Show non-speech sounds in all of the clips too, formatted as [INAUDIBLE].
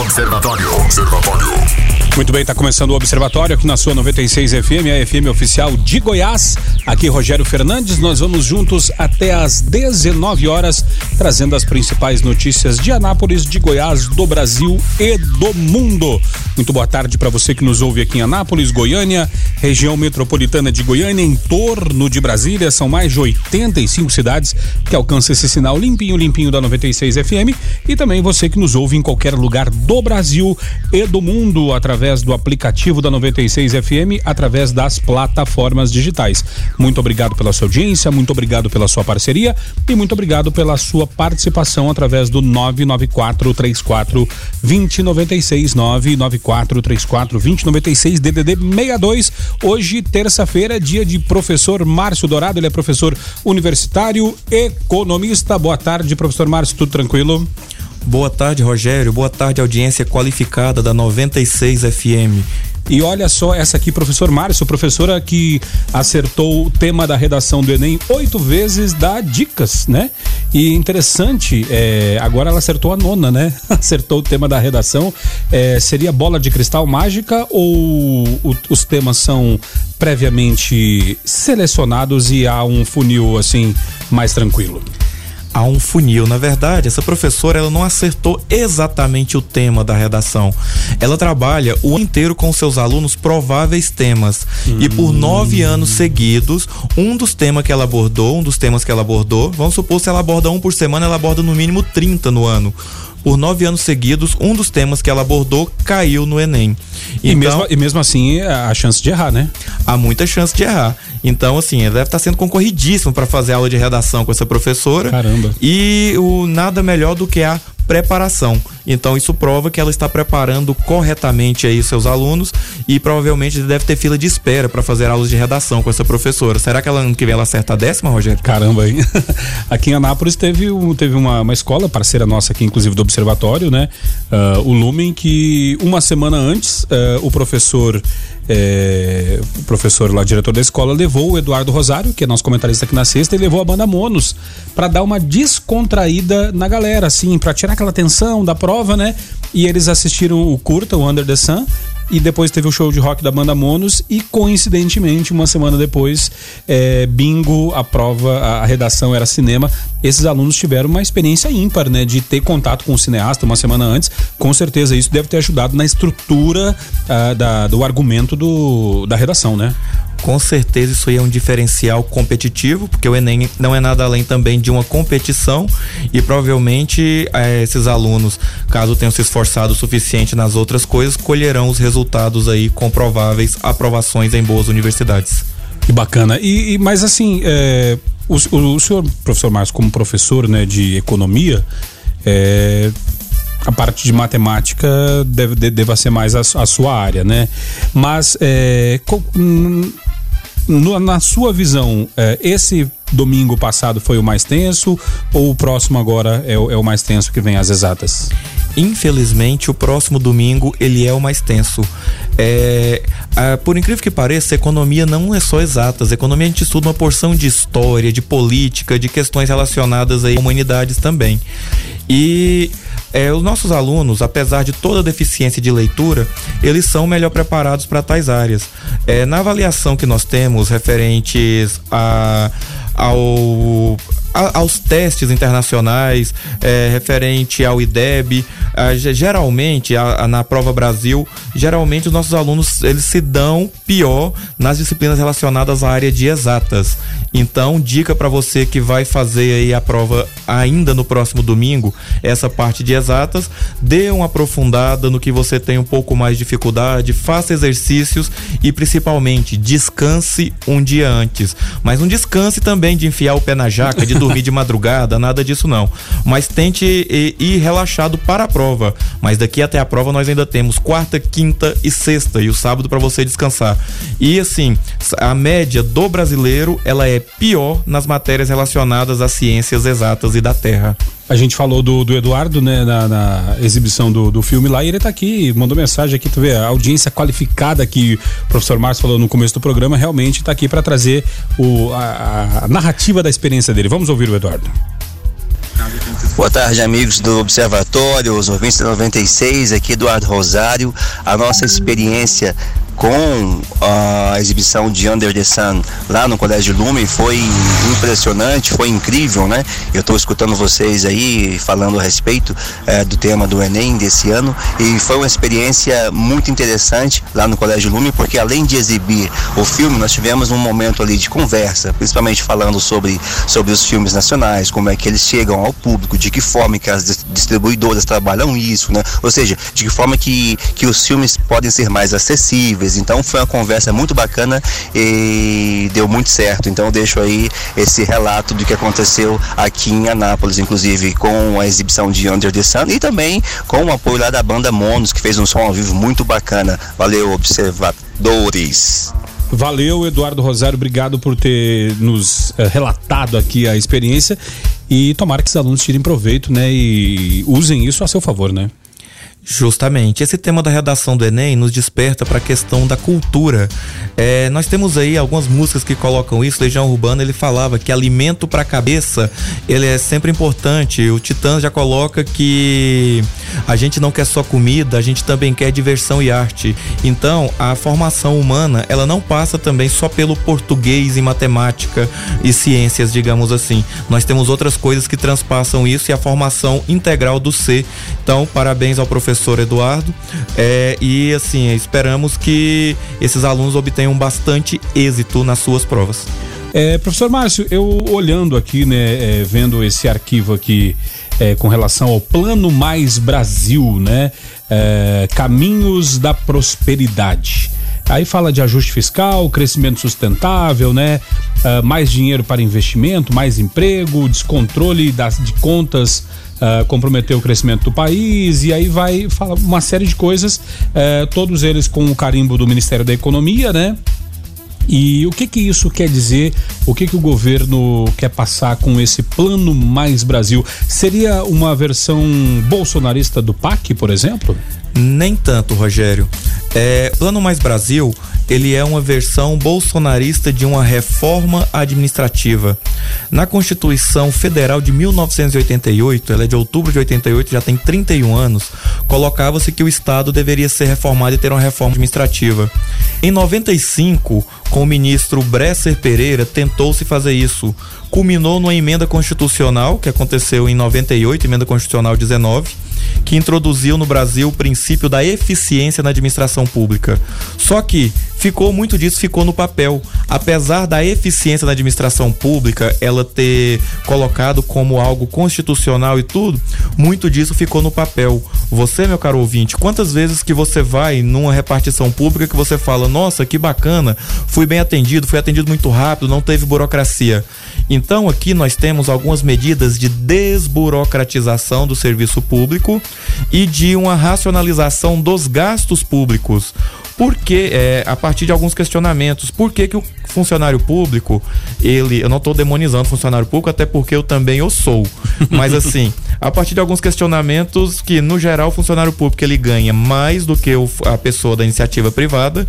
Observatório. Observatório. Muito bem, está começando o Observatório aqui na sua 96 FM, a FM oficial de Goiás. Aqui Rogério Fernandes, nós vamos juntos até às 19 horas, trazendo as principais notícias de Anápolis, de Goiás, do Brasil e do mundo. Muito boa tarde para você que nos ouve aqui em Anápolis, Goiânia, região metropolitana de Goiânia, em torno de Brasília. São mais de 85 cidades que alcançam esse sinal limpinho, limpinho da 96 FM. E também você que nos ouve em qualquer lugar do Brasil e do mundo, através do aplicativo da 96 FM, através das plataformas digitais. Muito obrigado pela sua audiência, muito obrigado pela sua parceria e muito obrigado pela sua participação através do 994 34 2096 994 3434 2096 DDD 62. Hoje, terça-feira, dia de professor Márcio Dourado, ele é professor universitário, economista. Boa tarde, professor Márcio, tudo tranquilo? Boa tarde, Rogério. Boa tarde, audiência qualificada da 96 FM. E olha só essa aqui, professor Márcio, professora que acertou o tema da redação do Enem oito vezes, dá dicas, né? E interessante, é, agora ela acertou a nona, né? [LAUGHS] Acertou o tema da redação. É, seria bola de cristal mágica ou o, os temas são previamente selecionados e há um funil assim mais tranquilo? A um funil. Na verdade, essa professora ela não acertou exatamente o tema da redação. Ela trabalha o ano inteiro com seus alunos prováveis temas. Hum. E por nove anos seguidos, um dos temas que ela abordou, um dos temas que ela abordou, vamos supor se ela aborda um por semana, ela aborda no mínimo 30 no ano por nove anos seguidos, um dos temas que ela abordou caiu no Enem. Então, e, mesmo, e mesmo assim, a chance de errar, né? Há muita chance de errar. Então, assim, deve estar sendo concorridíssimo para fazer aula de redação com essa professora. Caramba. E o nada melhor do que a preparação. Então isso prova que ela está preparando corretamente aí seus alunos e provavelmente deve ter fila de espera para fazer aulas de redação com essa professora. Será que ela ano que vem ela acerta a décima, Rogério? Caramba, hein? [LAUGHS] aqui em Anápolis teve, teve uma, uma escola, parceira nossa aqui, inclusive do Observatório, né? Uh, o Lumen, que uma semana antes uh, o professor é, o professor lá, diretor da escola, levou o Eduardo Rosário, que é nosso comentarista aqui na sexta, e levou a banda Monos para dar uma descontraída na galera, assim, para tirar aquela tensão da prova, né? E eles assistiram o curta, o Under the Sun, e depois teve o show de rock da banda Monos e coincidentemente uma semana depois é, bingo a prova a, redação era cinema. Esses alunos tiveram uma experiência ímpar né de ter contato com o cineasta uma semana antes. Com certeza isso deve ter ajudado na estrutura uh, da, do argumento do, da redação né com certeza isso aí é um diferencial competitivo, porque o Enem não é nada além também de uma competição e provavelmente eh, esses alunos, caso tenham se esforçado o suficiente nas outras coisas, colherão os resultados aí comprováveis, aprovações em boas universidades. Que bacana. E, e mas assim, é, o, o, senhor, professor Marcos, como professor né, de economia, é, a parte de matemática deve, deva ser mais a, a sua área, né? Mas é, no, na sua visão, é, esse domingo passado foi o mais tenso ou o próximo agora é, é o mais tenso que vem às exatas? Infelizmente, o próximo domingo ele é o mais tenso. É, por incrível que pareça, economia não é só exatas. economia a gente estuda uma porção de história, de política, de questões relacionadas aí humanidades também. E é, os nossos alunos, apesar de toda deficiência de leitura, eles são melhor preparados para tais áreas. É, na avaliação que nós temos referentes a, ao a, aos testes internacionais é, referente ao IDEB, a, geralmente a, na prova Brasil, geralmente os nossos alunos eles se dão pior nas disciplinas relacionadas à área de exatas. Então, dica para você que vai fazer aí a prova ainda no próximo domingo, essa parte de exatas, dê uma aprofundada no que você tem um pouco mais de dificuldade, faça exercícios e principalmente descanse um dia antes. Mas não descanse também de enfiar o pé na jaca, de dormir de madrugada, nada disso não. Mas tente ir relaxado para a prova. Mas daqui até a prova nós ainda temos quarta, quinta e sexta e o sábado para você descansar. E assim, a média do brasileiro, ela é pior nas matérias relacionadas às ciências exatas e da Terra. A gente falou do, do Eduardo, né, na, na exibição do, do filme lá, e ele tá aqui, mandou mensagem aqui, tu vê, a audiência qualificada que o professor Márcio falou no começo do programa, realmente tá aqui para trazer o, a, a narrativa da experiência dele. Vamos ouvir o Eduardo. Boa tarde, amigos do Observatório, os ouvintes da 96, aqui Eduardo Rosário. A nossa experiência com a exibição de Under the Sun lá no Colégio Lumen foi impressionante, foi incrível, né? Eu estou escutando vocês aí falando a respeito é, do tema do Enem desse ano e foi uma experiência muito interessante lá no Colégio Lumen, porque além de exibir o filme, nós tivemos um momento ali de conversa, principalmente falando sobre, sobre os filmes nacionais, como é que eles chegam ao público, de que forma que as distribuidoras trabalham isso, né? Ou seja, de que forma que, que os filmes podem ser mais acessíveis então foi uma conversa muito bacana e deu muito certo. Então deixo aí esse relato do que aconteceu aqui em Anápolis, inclusive com a exibição de Under the Sun e também com o apoio lá da banda Monos, que fez um som ao vivo muito bacana. Valeu, observadores. Valeu, Eduardo Rosário, obrigado por ter nos eh, relatado aqui a experiência e tomara que os alunos tirem proveito, né, e usem isso a seu favor, né? Justamente. Esse tema da redação do Enem nos desperta para a questão da cultura. É, nós temos aí algumas músicas que colocam isso. Legião Urbana ele falava que alimento para a cabeça ele é sempre importante. O Titã já coloca que a gente não quer só comida, a gente também quer diversão e arte. Então, a formação humana ela não passa também só pelo português e matemática e ciências, digamos assim. Nós temos outras coisas que transpassam isso e a formação integral do ser. Então, parabéns ao professor professor Eduardo. É, e assim, esperamos que esses alunos obtenham bastante êxito nas suas provas. É, professor Márcio, eu olhando aqui, né, é, vendo esse arquivo aqui é, com relação ao Plano Mais Brasil, né, é, Caminhos da Prosperidade. Aí fala de ajuste fiscal, crescimento sustentável, né? Uh, mais dinheiro para investimento, mais emprego, descontrole das, de contas uh, o crescimento do país e aí vai falar uma série de coisas, uh, todos eles com o carimbo do Ministério da Economia, né? E o que que isso quer dizer? O que que o governo quer passar com esse Plano Mais Brasil? Seria uma versão bolsonarista do PAC, por exemplo? Nem tanto, Rogério. É, Plano Mais Brasil, ele é uma versão bolsonarista de uma reforma administrativa. Na Constituição Federal de 1988, ela é de outubro de 88, já tem 31 anos, colocava-se que o Estado deveria ser reformado e ter uma reforma administrativa. Em 95, com o ministro Bresser Pereira, tentou-se fazer isso. Culminou numa emenda constitucional que aconteceu em 98, emenda constitucional 19 que introduziu no Brasil o princípio da eficiência na administração pública. Só que ficou muito disso ficou no papel. Apesar da eficiência na administração pública, ela ter colocado como algo constitucional e tudo, muito disso ficou no papel. Você, meu caro ouvinte, quantas vezes que você vai numa repartição pública que você fala, nossa, que bacana, fui bem atendido, fui atendido muito rápido, não teve burocracia. Então aqui nós temos algumas medidas de desburocratização do serviço público e de uma racionalização dos gastos públicos. Porque, é, a de alguns questionamentos, por que, que o funcionário público, ele. Eu não estou demonizando o funcionário público, até porque eu também o sou. Mas assim, a partir de alguns questionamentos que, no geral, o funcionário público ele ganha mais do que o, a pessoa da iniciativa privada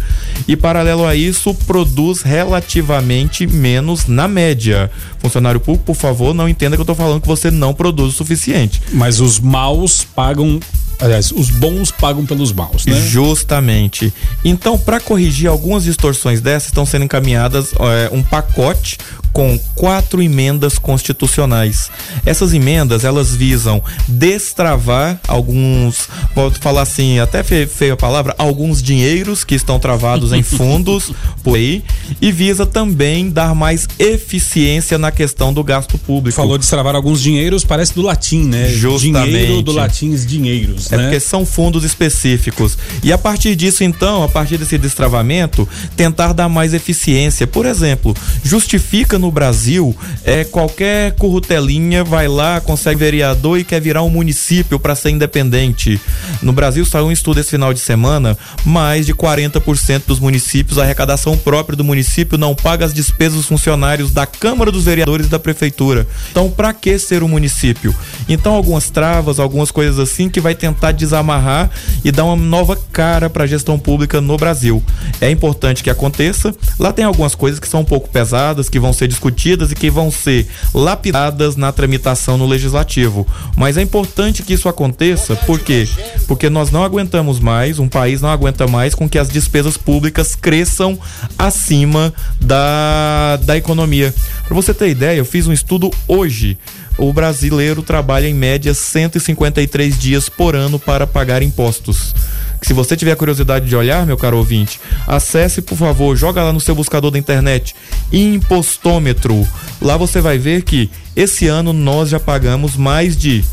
e, paralelo a isso, produz relativamente menos na média. Funcionário público, por favor, não entenda que eu estou falando que você não produz o suficiente. Mas os maus pagam Aliás, os bons pagam pelos maus, né? Justamente. Então, para corrigir algumas distorções dessas, estão sendo encaminhadas é, um pacote com quatro emendas constitucionais. Essas emendas, elas visam destravar alguns, vou falar assim, até feio a palavra, alguns dinheiros que estão travados em [LAUGHS] fundos aí, e visa também dar mais eficiência na questão do gasto público. Falou destravar alguns dinheiros, parece do latim, né? Justamente. Dinheiro do latim, dinheiros, é né? porque são fundos específicos. E a partir disso, então, a partir desse destravamento, tentar dar mais eficiência. Por exemplo, justifica no Brasil, é qualquer currutelinha vai lá, consegue vereador e quer virar um município para ser independente. No Brasil saiu um estudo esse final de semana, mais de 40% dos municípios, a arrecadação própria do município não paga as despesas dos funcionários da Câmara dos Vereadores da prefeitura. Então, para que ser um município? Então, algumas travas, algumas coisas assim que vai tentar tentar desamarrar e dar uma nova cara para a gestão pública no Brasil. É importante que aconteça. Lá tem algumas coisas que são um pouco pesadas, que vão ser discutidas e que vão ser lapidadas na tramitação no legislativo. Mas é importante que isso aconteça, por quê? Porque nós não aguentamos mais, um país não aguenta mais com que as despesas públicas cresçam acima da, da economia. Para você ter ideia, eu fiz um estudo hoje o brasileiro trabalha em média 153 dias por ano para pagar impostos. Se você tiver curiosidade de olhar, meu caro ouvinte, acesse, por favor, joga lá no seu buscador da internet impostômetro. Lá você vai ver que esse ano nós já pagamos mais de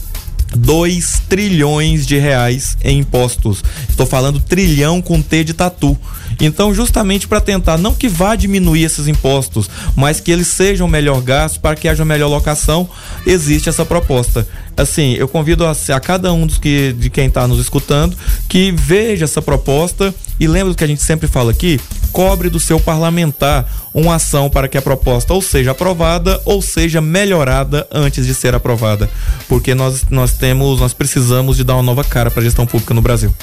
2 trilhões de reais em impostos. Estou falando trilhão com T de tatu. Então, justamente para tentar não que vá diminuir esses impostos, mas que eles sejam melhor gastos para que haja melhor locação, existe essa proposta. Assim, eu convido a, a cada um dos que, de quem está nos escutando que veja essa proposta e lembre do que a gente sempre fala aqui, cobre do seu parlamentar uma ação para que a proposta ou seja aprovada ou seja melhorada antes de ser aprovada, porque nós nós temos, nós precisamos de dar uma nova cara para a gestão pública no Brasil.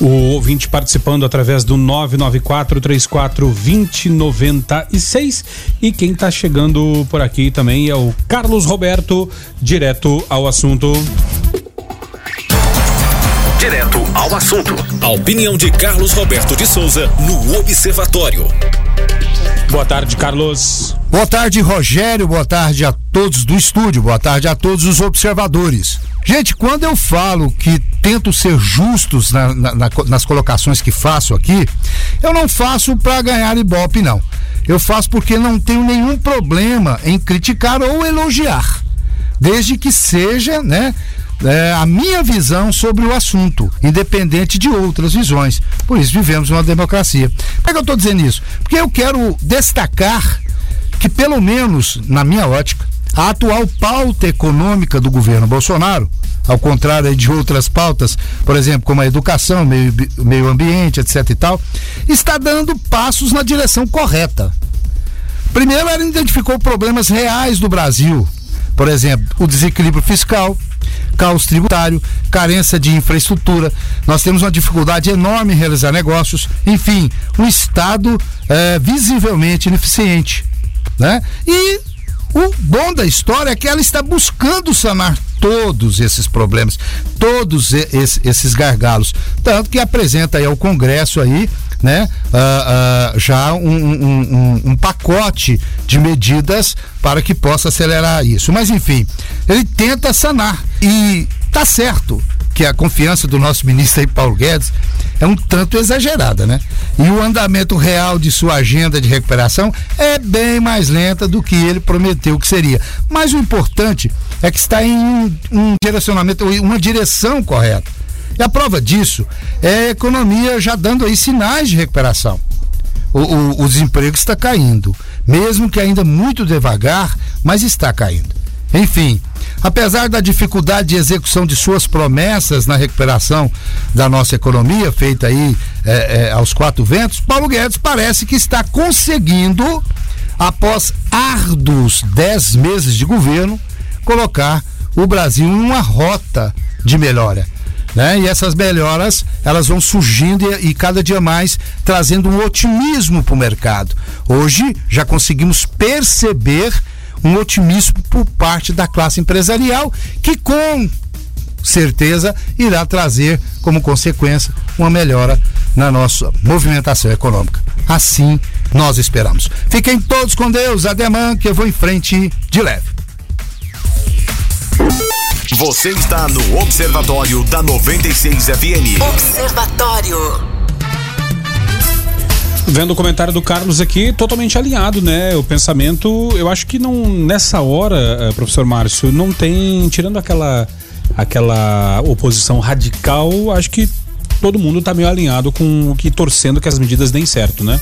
O ouvinte participando através do 994 34 2096 e quem está chegando por aqui também é o Carlos Roberto, direto ao assunto. Direto ao assunto. A opinião de Carlos Roberto de Souza no Observatório. Boa tarde, Carlos. Boa tarde, Rogério. Boa tarde a todos do estúdio. Boa tarde a todos os observadores. Gente, quando eu falo que tento ser justos na, na, na, nas colocações que faço aqui, eu não faço para ganhar ibope, não. Eu faço porque não tenho nenhum problema em criticar ou elogiar, desde que seja, né? É, a minha visão sobre o assunto, independente de outras visões. Por isso vivemos uma democracia. Por que eu estou dizendo isso? Porque eu quero destacar que, pelo menos na minha ótica, a atual pauta econômica do governo Bolsonaro, ao contrário de outras pautas, por exemplo, como a educação, meio, meio ambiente, etc e tal, está dando passos na direção correta. Primeiro, ela identificou problemas reais do Brasil, por exemplo, o desequilíbrio fiscal, caos tributário, carência de infraestrutura. Nós temos uma dificuldade enorme em realizar negócios, enfim, um Estado é, visivelmente ineficiente. Né? E o bom da história é que ela está buscando sanar todos esses problemas, todos esses gargalos, tanto que apresenta aí ao Congresso aí, né, uh, uh, já um, um, um, um, pacote de medidas para que possa acelerar isso. Mas enfim, ele tenta sanar e tá certo que a confiança do nosso ministro aí, Paulo Guedes, é um tanto exagerada, né? E o andamento real de sua agenda de recuperação é bem mais lenta do que ele prometeu que seria. Mas o importante é que está em um, um direcionamento, uma direção correta. E a prova disso é a economia já dando aí sinais de recuperação. O, o, o desemprego está caindo, mesmo que ainda muito devagar, mas está caindo. Enfim, apesar da dificuldade de execução de suas promessas na recuperação da nossa economia, feita aí é, é, aos quatro ventos, Paulo Guedes parece que está conseguindo, após árduos dez meses de governo, colocar o Brasil em uma rota de melhora. Né? E essas melhoras elas vão surgindo e, e cada dia mais trazendo um otimismo para o mercado. Hoje já conseguimos perceber um otimismo por parte da classe empresarial, que com certeza irá trazer como consequência uma melhora na nossa movimentação econômica. Assim nós esperamos. Fiquem todos com Deus, ademã que eu vou em frente de leve. Você está no Observatório da 96 FM. Observatório. Vendo o comentário do Carlos aqui, totalmente alinhado, né? O pensamento, eu acho que não nessa hora, eh, professor Márcio, não tem tirando aquela aquela oposição radical, acho que todo mundo está meio alinhado com o que torcendo que as medidas deem certo, né?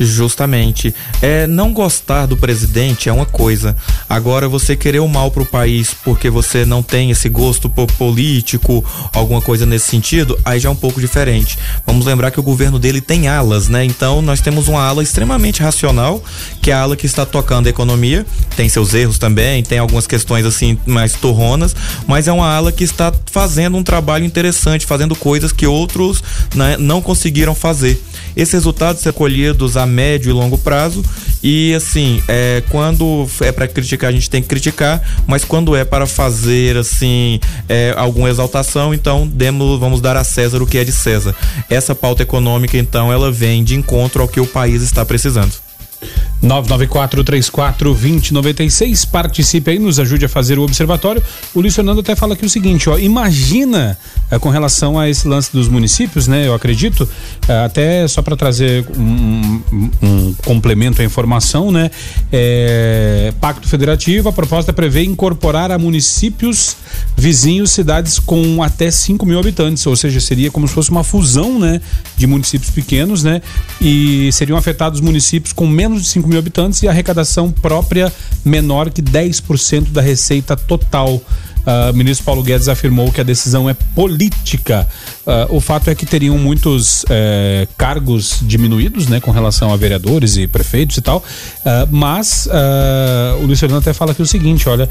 Justamente. É, não gostar do presidente é uma coisa. Agora, você querer o mal pro país porque você não tem esse gosto político, alguma coisa nesse sentido, aí já é um pouco diferente. Vamos lembrar que o governo dele tem alas, né? Então, nós temos uma ala extremamente racional, que é a ala que está tocando a economia, tem seus erros também, tem algumas questões assim mais torronas, mas é uma ala que está fazendo um trabalho interessante, fazendo coisas que outros né, não conseguiram fazer. Esses resultados são colhidos a médio e longo prazo e assim, é, quando é para criticar, a gente tem que criticar, mas quando é para fazer assim é, alguma exaltação, então demos, vamos dar a César o que é de César. Essa pauta econômica, então, ela vem de encontro ao que o país está precisando. 994-34-2096. Participe aí, nos ajude a fazer o observatório. O Luiz Fernando até fala aqui o seguinte: ó, imagina é, com relação a esse lance dos municípios, né? Eu acredito, é, até só para trazer um, um, um, complemento à informação, né? É, Pacto Federativo, a proposta prevê incorporar a municípios vizinhos cidades com até 5 mil habitantes, ou seja, seria como se fosse uma fusão, né? De municípios pequenos, né? E seriam afetados municípios com menos de 5 mil habitantes e arrecadação própria menor que 10% da receita total. Uh, o ministro Paulo Guedes afirmou que a decisão é política. Uh, o fato é que teriam muitos uh, cargos diminuídos, né, com relação a vereadores e prefeitos e tal. Ah, mas o Luiz Fernando até fala aqui o seguinte: olha,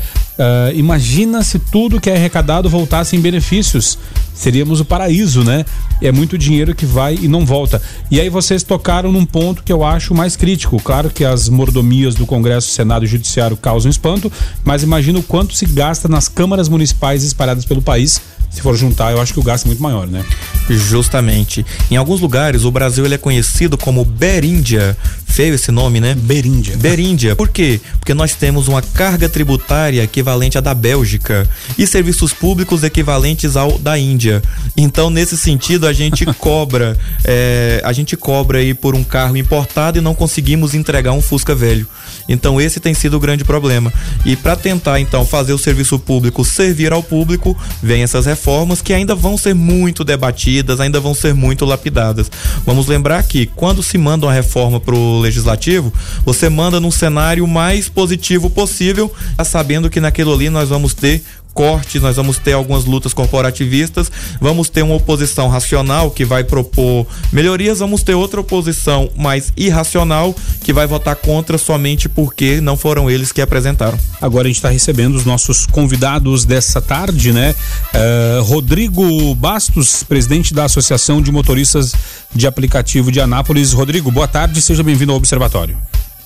imagina se tudo que é arrecadado voltasse em benefícios. Seríamos o paraíso, né? É muito dinheiro que vai e não volta. E aí vocês tocaram num ponto que eu acho mais crítico. Claro que as mordomias do Congresso, Senado e Judiciário causam espanto, mas imagina o quanto se gasta nas câmaras municipais espalhadas pelo país se for juntar, eu acho que o gasto é muito maior, né? Justamente. Em alguns lugares, o Brasil ele é conhecido como Beríndia. Feio esse nome, né? Beríndia. Beríndia. Por quê? Porque nós temos uma carga tributária equivalente à da Bélgica e serviços públicos equivalentes ao da Índia. Então, nesse sentido, a gente [LAUGHS] cobra, é, a gente cobra aí por um carro importado e não conseguimos entregar um Fusca velho. Então, esse tem sido o grande problema. E para tentar, então, fazer o serviço público servir ao público, vem essas reformas reformas que ainda vão ser muito debatidas, ainda vão ser muito lapidadas. Vamos lembrar que quando se manda uma reforma para o legislativo, você manda num cenário mais positivo possível, sabendo que naquilo ali nós vamos ter cortes, nós vamos ter algumas lutas corporativistas, vamos ter uma oposição racional que vai propor melhorias, vamos ter outra oposição mais irracional que vai votar contra somente porque não foram eles que apresentaram. Agora a gente está recebendo os nossos convidados dessa tarde, né? Uh, Rodrigo Bastos, presidente da Associação de Motoristas de Aplicativo de Anápolis. Rodrigo, boa tarde, seja bem-vindo ao Observatório.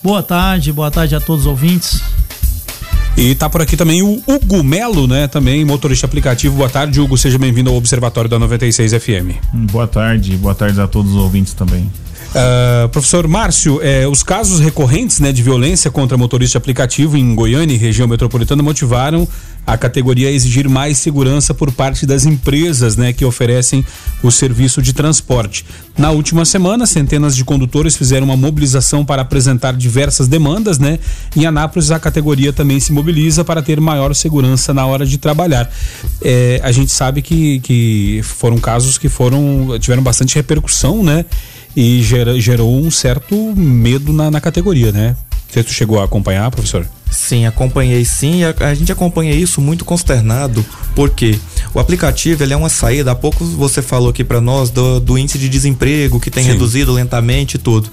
Boa tarde, boa tarde a todos os ouvintes. E tá por aqui também o Hugo Melo, né? Também motorista aplicativo. Boa tarde, Hugo. Seja bem-vindo ao Observatório da 96 FM. Boa tarde, boa tarde a todos os ouvintes também. Uh, professor Márcio, eh, os casos recorrentes né, de violência contra motorista aplicativo em Goiânia e região metropolitana motivaram a categoria exigir mais segurança por parte das empresas né, que oferecem o serviço de transporte. Na última semana, centenas de condutores fizeram uma mobilização para apresentar diversas demandas. Né? Em Anápolis, a categoria também se mobiliza para ter maior segurança na hora de trabalhar. Eh, a gente sabe que, que foram casos que foram tiveram bastante repercussão, né? e gera, gerou um certo medo na, na categoria, né? Você chegou a acompanhar, professor? Sim, acompanhei sim. A, a, gente acompanha isso muito consternado, porque o aplicativo ele é uma saída. Há pouco você falou aqui para nós do, do, índice de desemprego que tem sim. reduzido lentamente e tudo.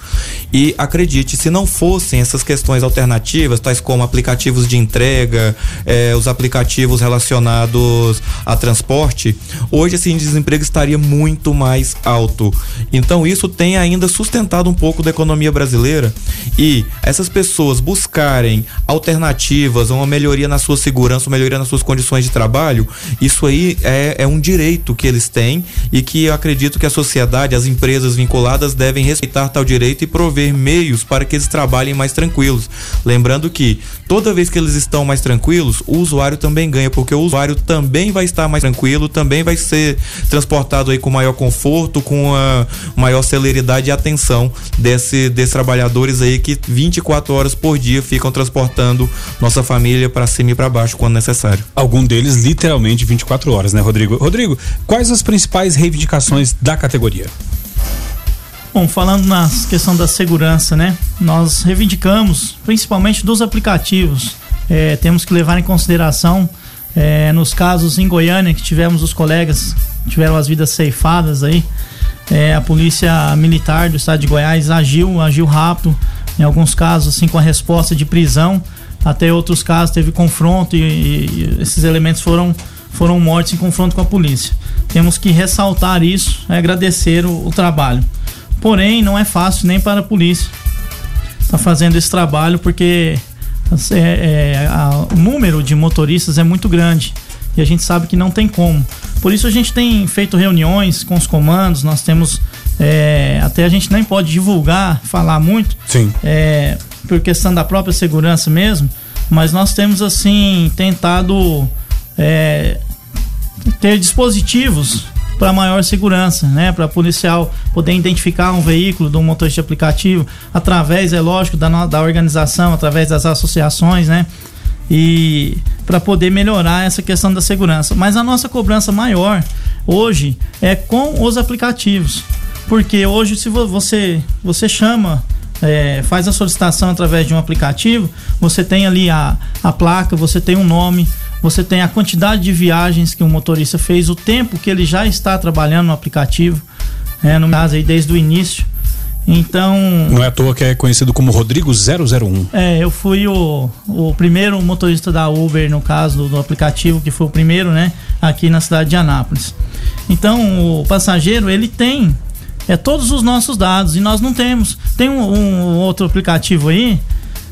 E acredite, se não fossem essas questões alternativas, tais como aplicativos de entrega, eh, os aplicativos relacionados a transporte, hoje esse índice de desemprego estaria muito mais alto. Então isso tem ainda sustentado um pouco da economia brasileira e essas pessoas buscarem alternativas alternativas, uma melhoria na sua segurança, uma melhoria nas suas condições de trabalho, isso aí é, é um direito que eles têm e que eu acredito que a sociedade, as empresas vinculadas devem respeitar tal direito e prover meios para que eles trabalhem mais tranquilos. Lembrando que toda vez que eles estão mais tranquilos, o usuário também ganha, porque o usuário também vai estar mais tranquilo, também vai ser transportado aí com maior conforto, com a maior celeridade e atenção desse, desses trabalhadores aí que 24 horas por dia ficam transportando nossa família para cima e para baixo quando necessário. Algum deles literalmente 24 horas, né, Rodrigo? Rodrigo, quais as principais reivindicações da categoria? Bom, falando na questão da segurança, né? Nós reivindicamos, principalmente dos aplicativos, é, temos que levar em consideração é, nos casos em Goiânia que tivemos os colegas tiveram as vidas ceifadas aí. É, a polícia militar do estado de Goiás agiu, agiu rápido, em alguns casos assim com a resposta de prisão, até outros casos teve confronto e, e esses elementos foram foram mortos em confronto com a polícia. Temos que ressaltar isso, é agradecer o, o trabalho. Porém, não é fácil nem para a polícia estar tá fazendo esse trabalho porque é, é, a, o número de motoristas é muito grande e a gente sabe que não tem como. Por isso a gente tem feito reuniões com os comandos, nós temos. É, até a gente nem pode divulgar, falar muito. Sim. É, por questão da própria segurança mesmo, mas nós temos assim tentado é, ter dispositivos para maior segurança, né? Para policial poder identificar um veículo de um motorista de aplicativo através, é lógico, da, da organização, através das associações, né? E para poder melhorar essa questão da segurança. Mas a nossa cobrança maior hoje é com os aplicativos. Porque hoje, se você, você chama é, faz a solicitação através de um aplicativo, você tem ali a, a placa, você tem um nome, você tem a quantidade de viagens que o motorista fez, o tempo que ele já está trabalhando no aplicativo, é, no caso aí desde o início. Então. Não é à toa que é conhecido como Rodrigo 001. É, eu fui o, o primeiro motorista da Uber, no caso do, do, aplicativo, que foi o primeiro, né? Aqui na cidade de Anápolis. Então, o passageiro, ele tem é, todos os nossos dados e nós não temos. Tem um, um outro aplicativo aí,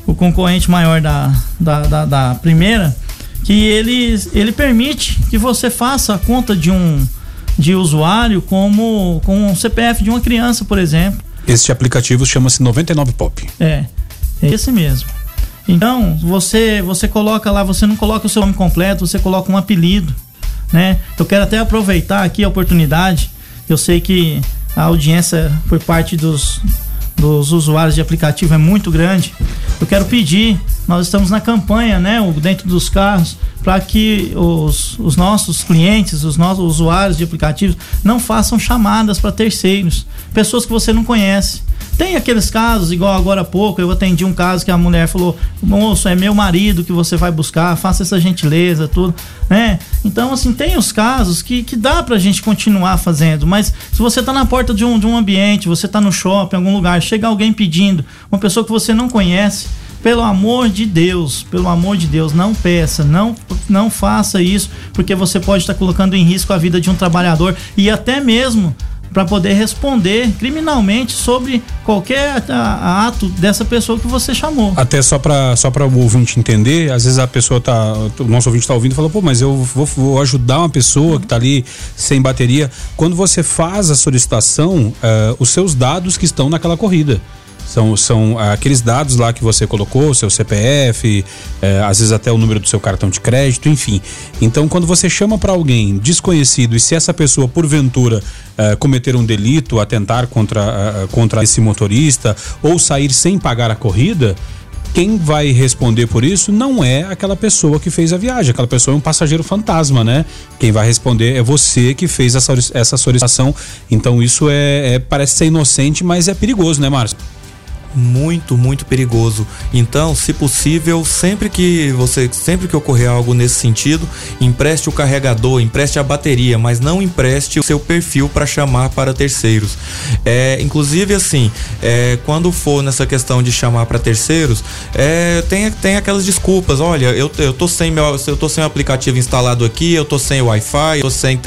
o concorrente maior da, da, da, da primeira, que ele, ele permite que você faça a conta de um de usuário como com o CPF de uma criança, por exemplo. Este aplicativo chama-se 99 Pop. É, é esse mesmo. Então, você você coloca lá, você não coloca o seu nome completo, você coloca um apelido, né? Eu quero até aproveitar aqui a oportunidade. Eu sei que a audiência por parte dos dos usuários de aplicativo é muito grande. Eu quero pedir, nós estamos na campanha, né, dentro dos carros, para que os, os nossos clientes, os nossos usuários de aplicativos não façam chamadas para terceiros, pessoas que você não conhece. Tem aqueles casos, igual agora há pouco, eu atendi um caso que a mulher falou: moço, é meu marido que você vai buscar, faça essa gentileza, tudo, né? Então, assim, tem os casos que, que dá pra gente continuar fazendo, mas se você tá na porta de um, de um ambiente, você tá no shopping, algum lugar, chega alguém pedindo, uma pessoa que você não conhece, pelo amor de Deus, pelo amor de Deus, não peça, não, não faça isso, porque você pode estar colocando em risco a vida de um trabalhador e até mesmo para poder responder criminalmente sobre qualquer ato dessa pessoa que você chamou. Até só para só para o ouvinte entender, às vezes a pessoa tá, o nosso ouvinte está ouvindo e fala, pô, mas eu vou, vou ajudar uma pessoa que está ali sem bateria. Quando você faz a solicitação, uh, os seus dados que estão naquela corrida. São, são aqueles dados lá que você colocou, seu CPF, é, às vezes até o número do seu cartão de crédito, enfim. Então, quando você chama para alguém desconhecido e se essa pessoa, porventura, é, cometer um delito, atentar contra, é, contra esse motorista ou sair sem pagar a corrida, quem vai responder por isso não é aquela pessoa que fez a viagem, aquela pessoa é um passageiro fantasma, né? Quem vai responder é você que fez essa, essa solicitação. Então isso é, é parece ser inocente, mas é perigoso, né, Márcio? Muito, muito perigoso. Então, se possível, sempre que você, sempre que ocorrer algo nesse sentido, empreste o carregador, empreste a bateria, mas não empreste o seu perfil para chamar para terceiros. É, inclusive assim, é, quando for nessa questão de chamar para terceiros, é, tem, tem aquelas desculpas. Olha, eu, eu tô sem meu, eu tô sem o aplicativo instalado aqui, eu tô sem Wi-Fi, eu tô sem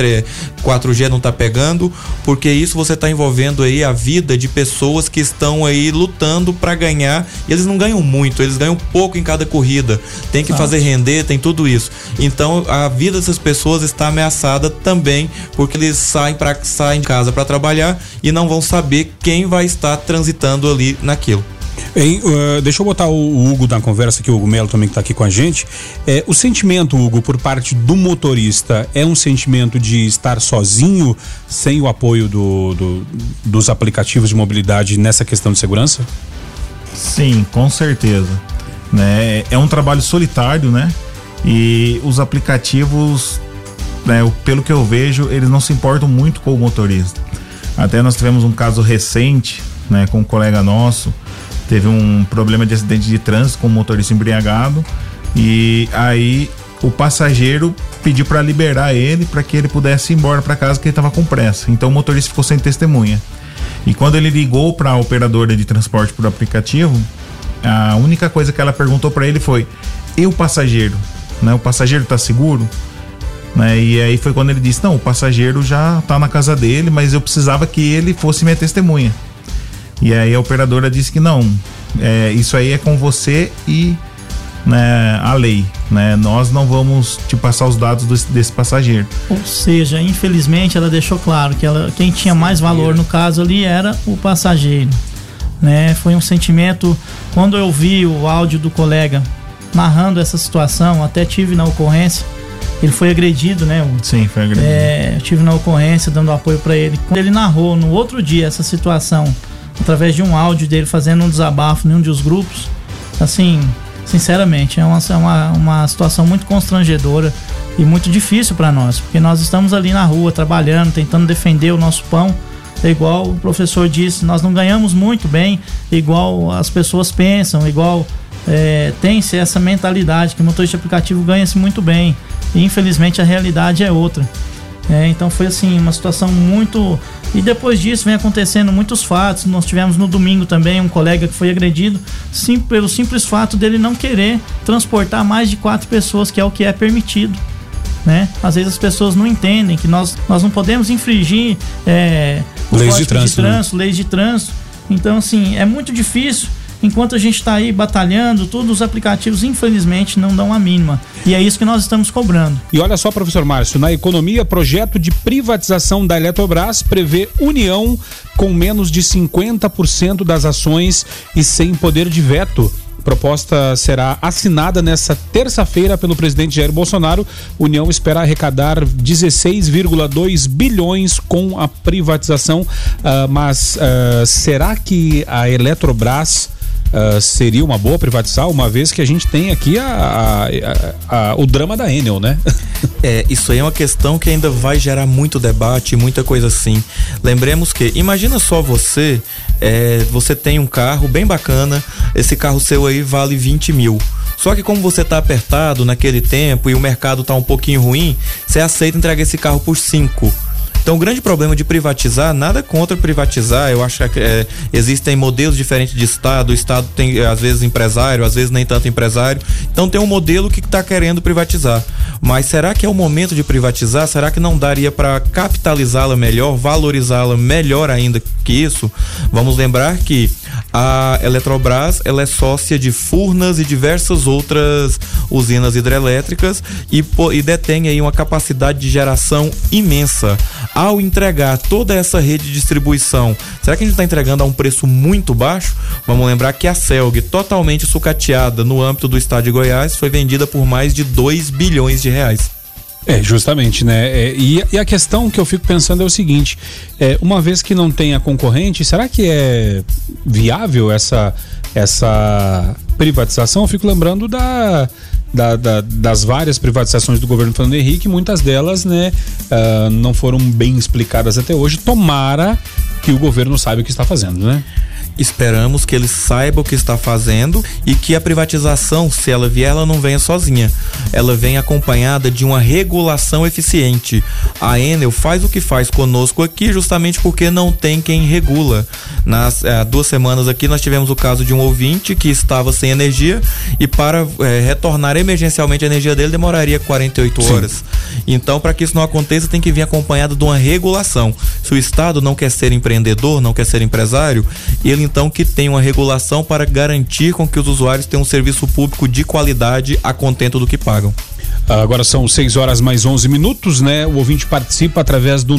4G não tá pegando, porque isso você está envolvendo aí a vida de pessoas que estão aí lutando lutando para ganhar e eles não ganham muito, eles ganham pouco em cada corrida. Tem que fazer render, tem tudo isso. Então a vida dessas pessoas está ameaçada também porque eles saem para saem de casa para trabalhar e não vão saber quem vai estar transitando ali naquilo. Hein, uh, deixa eu botar o, o, Hugo na conversa aqui, o Hugo Melo também que está aqui com a gente. É, o sentimento, Hugo, por parte do motorista é um sentimento de estar sozinho, sem o apoio do, do, dos aplicativos de mobilidade nessa questão de segurança? Sim, com certeza. Né? É um trabalho solitário, né? E os aplicativos, né, pelo que eu vejo, eles não se importam muito com o motorista. Até nós tivemos um caso recente, né, com um colega nosso, teve um problema de acidente de trânsito com um motorista embriagado e aí o passageiro pediu para liberar ele para que ele pudesse ir embora para casa que ele estava com pressa. Então o motorista ficou sem testemunha. E quando ele ligou para a operadora de transporte por aplicativo, a única coisa que ela perguntou para ele foi: "E o passageiro, né? O passageiro está seguro?" Né? E aí foi quando ele disse: Não, o passageiro já tá na casa dele, mas eu precisava que ele fosse minha testemunha. E aí a operadora disse que não, é, isso aí é com você e né, a lei. Né? Nós não vamos te passar os dados desse, desse passageiro. Ou seja, infelizmente ela deixou claro que ela, quem tinha mais valor no caso ali era o passageiro. Né? Foi um sentimento. Quando eu vi o áudio do colega narrando essa situação, até tive na ocorrência ele foi agredido, né? Sim, foi agredido. É, eu tive na ocorrência dando apoio para ele. Quando ele narrou no outro dia essa situação, através de um áudio dele fazendo um desabafo em um dos grupos, assim, sinceramente, é uma, é uma, uma situação muito constrangedora e muito difícil para nós, porque nós estamos ali na rua trabalhando, tentando defender o nosso pão. É igual o professor disse, nós não ganhamos muito bem, igual as pessoas pensam, igual é, tem-se essa mentalidade que o motorista aplicativo ganha-se muito bem. E infelizmente a realidade é outra. É, então foi assim, uma situação muito. E depois disso vem acontecendo muitos fatos. Nós tivemos no domingo também um colega que foi agredido sim, pelo simples fato dele não querer transportar mais de quatro pessoas, que é o que é permitido. Né? Às vezes as pessoas não entendem que nós, nós não podemos infringir é, leis de trânsito, de trânsito né? leis de trânsito. Então, assim, é muito difícil enquanto a gente está aí batalhando, todos os aplicativos, infelizmente, não dão a mínima. E é isso que nós estamos cobrando. E olha só, professor Márcio, na economia, projeto de privatização da Eletrobras prevê união com menos de 50% das ações e sem poder de veto. Proposta será assinada nesta terça-feira pelo presidente Jair Bolsonaro. União espera arrecadar 16,2 bilhões com a privatização. Uh, mas uh, será que a Eletrobras uh, seria uma boa privatizar, uma vez que a gente tem aqui a, a, a, o drama da Enel, né? é, isso aí é uma questão que ainda vai gerar muito debate, muita coisa assim. Lembremos que, imagina só você, é, você tem um carro bem bacana, esse carro seu aí vale 20 mil. Só que como você está apertado naquele tempo e o mercado está um pouquinho ruim, você aceita entregar esse carro por 5 então, o grande problema de privatizar, nada contra privatizar, eu acho que é, existem modelos diferentes de Estado, o Estado tem às vezes empresário, às vezes nem tanto empresário, então tem um modelo que está querendo privatizar. Mas será que é o momento de privatizar? Será que não daria para capitalizá-la melhor, valorizá-la melhor ainda que isso? Vamos lembrar que a Eletrobras ela é sócia de Furnas e diversas outras usinas hidrelétricas e, e detém aí uma capacidade de geração imensa ao entregar toda essa rede de distribuição, será que a gente está entregando a um preço muito baixo? Vamos lembrar que a Celg, totalmente sucateada no âmbito do estado de Goiás, foi vendida por mais de 2 bilhões de reais. É, justamente, né? É, e, e, a questão que eu fico pensando é o seguinte: é, uma vez que não tem a concorrente, será que é viável essa, essa privatização? Eu fico lembrando da, da, da, das várias privatizações do governo Fernando Henrique, muitas delas né, uh, não foram bem explicadas até hoje. Tomara que o governo saiba o que está fazendo, né? Esperamos que ele saiba o que está fazendo e que a privatização, se ela vier, ela não venha sozinha. Ela vem acompanhada de uma regulação eficiente. A Enel faz o que faz conosco aqui justamente porque não tem quem regula. Nas é, duas semanas aqui nós tivemos o caso de um ouvinte que estava sem energia e para é, retornar emergencialmente a energia dele demoraria 48 Sim. horas. Então, para que isso não aconteça, tem que vir acompanhado de uma regulação. Se o Estado não quer ser empreendedor, não quer ser empresário, ele então que tem uma regulação para garantir com que os usuários tenham um serviço público de qualidade a contento do que pagam. Agora são 6 horas mais 11 minutos, né? O ouvinte participa através do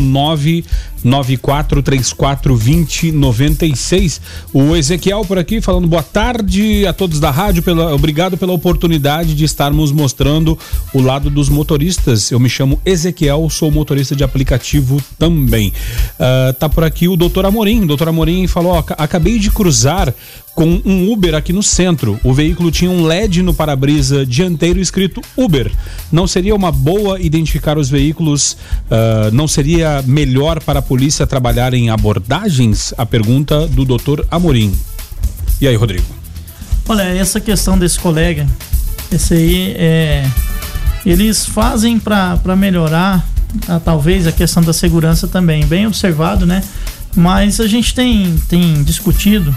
994342096. O Ezequiel por aqui falando boa tarde a todos da rádio, pela, obrigado pela oportunidade de estarmos mostrando o lado dos motoristas. Eu me chamo Ezequiel, sou motorista de aplicativo também. Uh, tá por aqui o doutor Amorim. O doutor Amorim falou: ó, acabei de cruzar com um Uber aqui no centro. O veículo tinha um LED no para-brisa dianteiro escrito Uber. Não seria uma boa identificar os veículos? Uh, não seria melhor para a polícia? Polícia trabalhar em abordagens? A pergunta do doutor Amorim. E aí, Rodrigo? Olha, essa questão desse colega, esse aí é. Eles fazem para melhorar, a, talvez, a questão da segurança também. Bem observado, né? Mas a gente tem, tem discutido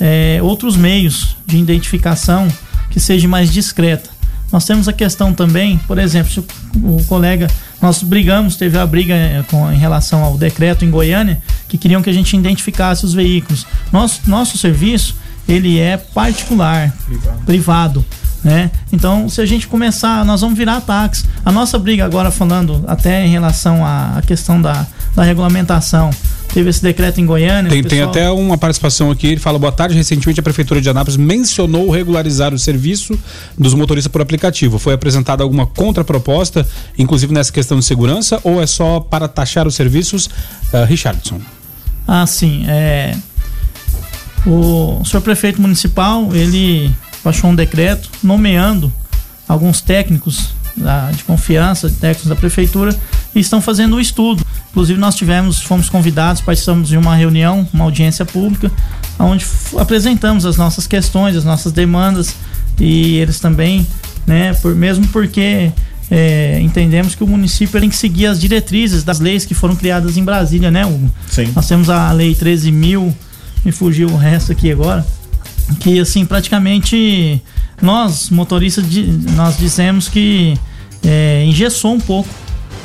é, outros meios de identificação que seja mais discreta. Nós temos a questão também, por exemplo, se o, colega, nós brigamos, teve a briga é, com, em relação ao decreto em Goiânia, que queriam que a gente identificasse os veículos. Nosso, nosso serviço, ele é particular, privado. privado né? Então, se a gente começar, nós vamos virar ataques. A nossa briga agora falando até em relação à, à questão da, da regulamentação. Teve esse decreto em Goiânia. Tem, pessoal... tem até uma participação aqui. Ele fala: boa tarde. Recentemente, a Prefeitura de Anápolis mencionou regularizar o serviço dos motoristas por aplicativo. Foi apresentada alguma contraproposta, inclusive nessa questão de segurança, ou é só para taxar os serviços? Uh, Richardson. Ah, sim. É... O senhor prefeito municipal, ele baixou um decreto nomeando alguns técnicos de confiança, técnicos da prefeitura, e estão fazendo um estudo. Inclusive nós tivemos, fomos convidados, participamos de uma reunião, uma audiência pública, onde apresentamos as nossas questões, as nossas demandas, e eles também, né, por, mesmo porque é, entendemos que o município tem que seguir as diretrizes das leis que foram criadas em Brasília, né, Hugo? Sim. Nós temos a lei 13 mil, me fugiu o resto aqui agora, que assim praticamente nós motoristas nós dizemos que é, engessou um pouco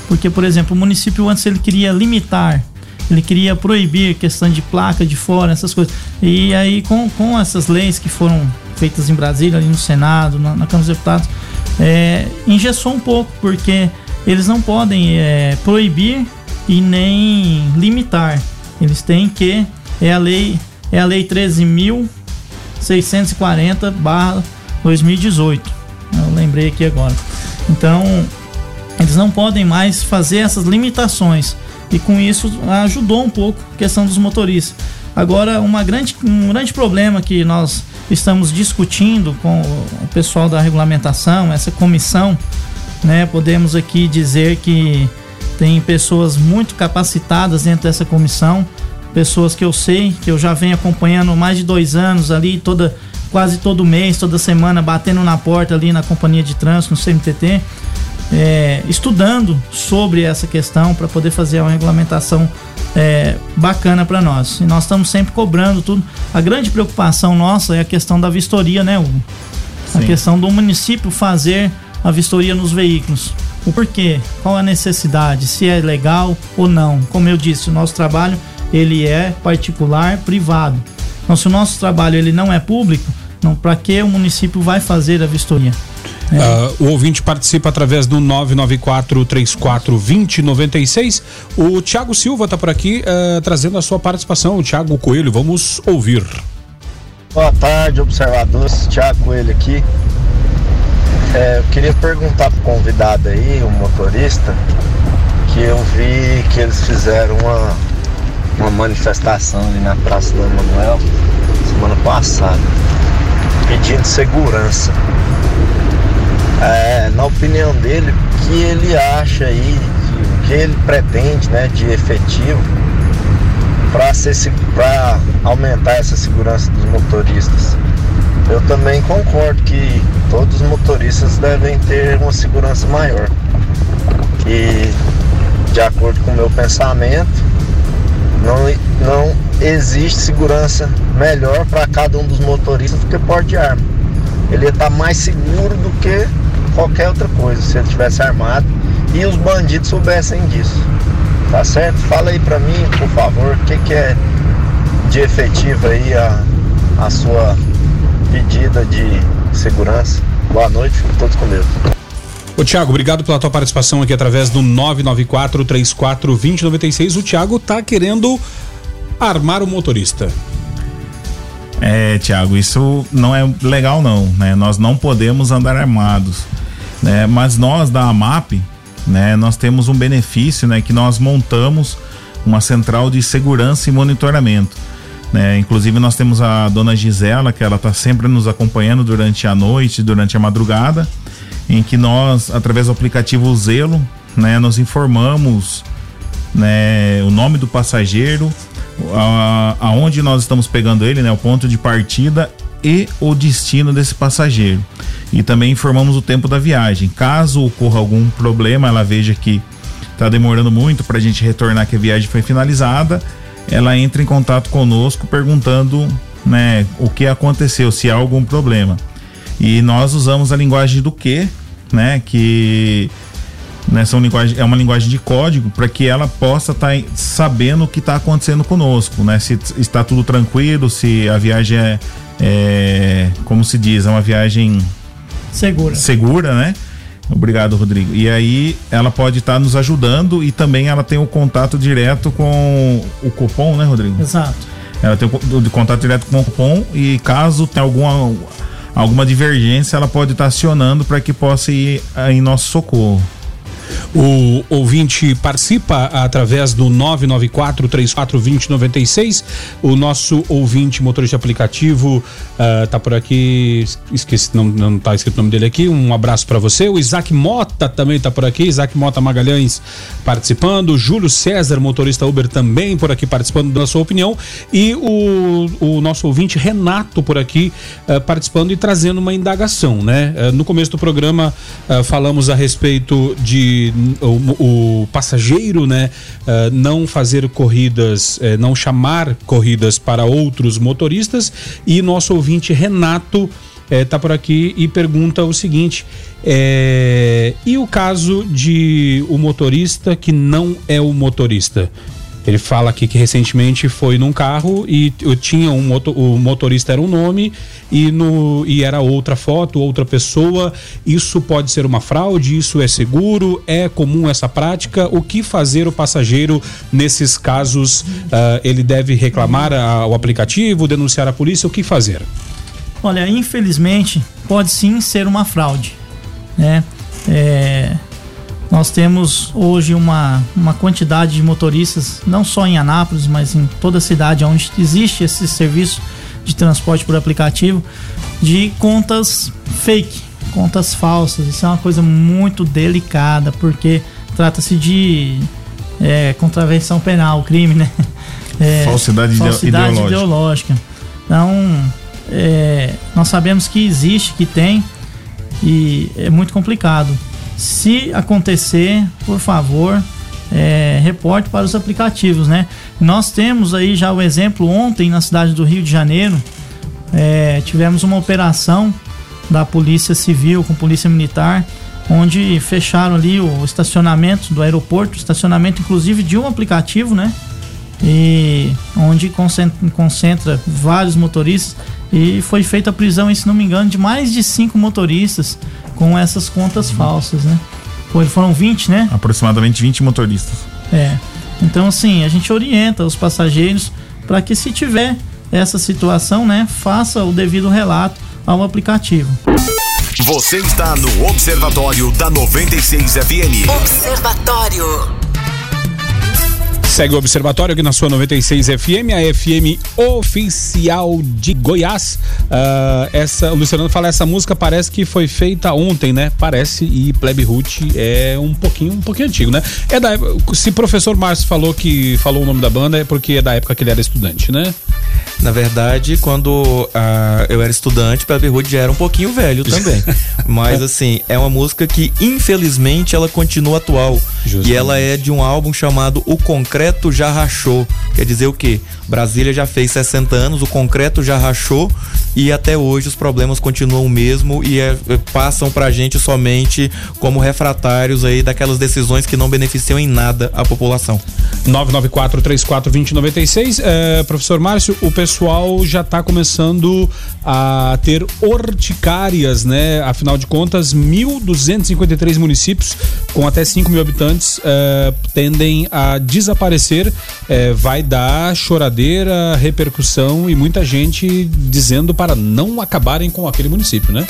porque por exemplo o município antes ele queria limitar ele queria proibir questão de placa de fora essas coisas e aí com, com essas leis que foram feitas em Brasília ali no Senado na, na Câmara dos Deputados é, engessou um pouco porque eles não podem é, proibir e nem limitar eles têm que é a lei é a lei 13 mil 640 barra 2018. Eu lembrei aqui agora. Então, eles não podem mais fazer essas limitações e com isso ajudou um pouco a questão dos motoristas. Agora, uma grande, um grande problema que nós estamos discutindo com o pessoal da regulamentação, essa comissão, né? Podemos aqui dizer que tem pessoas muito capacitadas dentro dessa comissão pessoas que eu sei, que eu já venho acompanhando mais de dois anos ali, toda quase todo mês, toda semana, batendo na porta ali na companhia de trânsito, no CMTT, é, estudando sobre essa questão para poder fazer uma regulamentação é, bacana para nós. E nós estamos sempre cobrando tudo. A grande preocupação nossa é a questão da vistoria, né, Hugo? Sim. A questão do município fazer a vistoria nos veículos. O porquê? Qual a necessidade? Se é legal ou não? Como eu disse, o nosso trabalho ele é particular, privado. Então, se o nosso trabalho ele não é público, não para que o município vai fazer a vistoria? É. Uh, o ouvinte participa através do 994 34 2096. O Tiago Silva está por aqui uh, trazendo a sua participação. O Tiago Coelho, vamos ouvir. Boa tarde, observadores. Tiago Coelho aqui. É, eu queria perguntar para o convidado aí, o motorista, que eu vi que eles fizeram uma uma manifestação ali na Praça do Emanuel semana passada, pedindo segurança. É, na opinião dele, o que ele acha aí, o que ele pretende né, de efetivo para aumentar essa segurança dos motoristas. Eu também concordo que todos os motoristas devem ter uma segurança maior. E de acordo com o meu pensamento, não, não existe segurança melhor para cada um dos motoristas do que porte de arma. Ele ia estar tá mais seguro do que qualquer outra coisa se ele tivesse armado e os bandidos soubessem disso. Tá certo? Fala aí para mim, por favor, o que, que é de efetivo aí a, a sua pedida de segurança. Boa noite, fiquem todos com Deus. Ô Tiago, obrigado pela tua participação aqui através do 994 34 2096. O Tiago tá querendo armar o motorista. É, Tiago, isso não é legal não, né? Nós não podemos andar armados, né? Mas nós da AMAP, né, nós temos um benefício, né, que nós montamos uma central de segurança e monitoramento. Né? Inclusive nós temos a dona Gisela, que ela está sempre nos acompanhando durante a noite, durante a madrugada, em que nós, através do aplicativo Zelo, né, nos informamos né, o nome do passageiro, a, aonde nós estamos pegando ele, né, o ponto de partida e o destino desse passageiro. E também informamos o tempo da viagem. Caso ocorra algum problema, ela veja que está demorando muito para a gente retornar que a viagem foi finalizada, ela entra em contato conosco perguntando né, o que aconteceu, se há algum problema. E nós usamos a linguagem do que, né, que né, são linguagem, é uma linguagem de código para que ela possa estar tá sabendo o que está acontecendo conosco, né? Se está tudo tranquilo, se a viagem é, é como se diz, é uma viagem segura, segura, né? Obrigado, Rodrigo. E aí ela pode estar tá nos ajudando e também ela tem o contato direto com o cupom, né, Rodrigo? Exato. Ela tem o contato direto com o cupom e caso tenha alguma alguma divergência, ela pode estar tá acionando para que possa ir em nosso socorro. O ouvinte participa através do 994-342096. O nosso ouvinte motorista aplicativo uh, tá por aqui. Esqueci, não, não tá escrito o nome dele aqui. Um abraço para você. O Isaac Mota também tá por aqui. Isaac Mota Magalhães participando. Júlio César, motorista Uber, também por aqui participando da sua opinião. E o, o nosso ouvinte Renato por aqui uh, participando e trazendo uma indagação, né? Uh, no começo do programa falamos a respeito de o, o passageiro, né, uh, não fazer corridas, uh, não chamar corridas para outros motoristas. E nosso ouvinte Renato está eh, por aqui e pergunta o seguinte: e o caso de o motorista que não é o motorista? Ele fala aqui que recentemente foi num carro e tinha um motor, o motorista era um nome e, no, e era outra foto, outra pessoa. Isso pode ser uma fraude? Isso é seguro? É comum essa prática? O que fazer o passageiro nesses casos? Uh, ele deve reclamar ao aplicativo, denunciar a polícia? O que fazer? Olha, infelizmente pode sim ser uma fraude, né? É, nós temos hoje uma, uma quantidade de motoristas, não só em Anápolis, mas em toda a cidade onde existe esse serviço de transporte por aplicativo, de contas fake, contas falsas. Isso é uma coisa muito delicada, porque trata-se de é, contravenção penal, crime, né? [LAUGHS] É, falsidade, falsidade ideológica. ideológica. Então, é, nós sabemos que existe, que tem, e é muito complicado. Se acontecer, por favor, é, reporte para os aplicativos, né? Nós temos aí já o exemplo ontem na cidade do Rio de Janeiro, é, tivemos uma operação da Polícia Civil com Polícia Militar, onde fecharam ali o estacionamento do aeroporto, estacionamento inclusive de um aplicativo, né? E onde concentra, concentra vários motoristas e foi feita a prisão, se não me engano, de mais de cinco motoristas com essas contas falsas, né? Foi, foram 20, né? Aproximadamente 20 motoristas. É. Então, assim, a gente orienta os passageiros para que, se tiver essa situação, né, faça o devido relato ao aplicativo. Você está no Observatório da 96 FM. Observatório. Segue o Observatório aqui na sua 96 FM, a FM oficial de Goiás. Uh, essa, o Luciano fala, essa música parece que foi feita ontem, né? Parece, e Plebe Ruth é um pouquinho, um pouquinho antigo, né? É da se professor Márcio falou que falou o nome da banda, é porque é da época que ele era estudante, né? Na verdade, quando uh, eu era estudante, Plebe Ruth já era um pouquinho velho [LAUGHS] também. Mas assim, é uma música que infelizmente ela continua atual. Justamente. E ela é de um álbum chamado O Concreto concreto já rachou. Quer dizer o quê? Brasília já fez 60 anos, o concreto já rachou e até hoje os problemas continuam o mesmo e é, passam pra gente somente como refratários aí daquelas decisões que não beneficiam em nada a população. 994-34-2096. É, professor Márcio, o pessoal já está começando a ter horticárias, né? Afinal de contas, 1.253 municípios com até 5 mil habitantes é, tendem a desaparecer. É, vai dar choradeira, repercussão e muita gente dizendo para não acabarem com aquele município, né?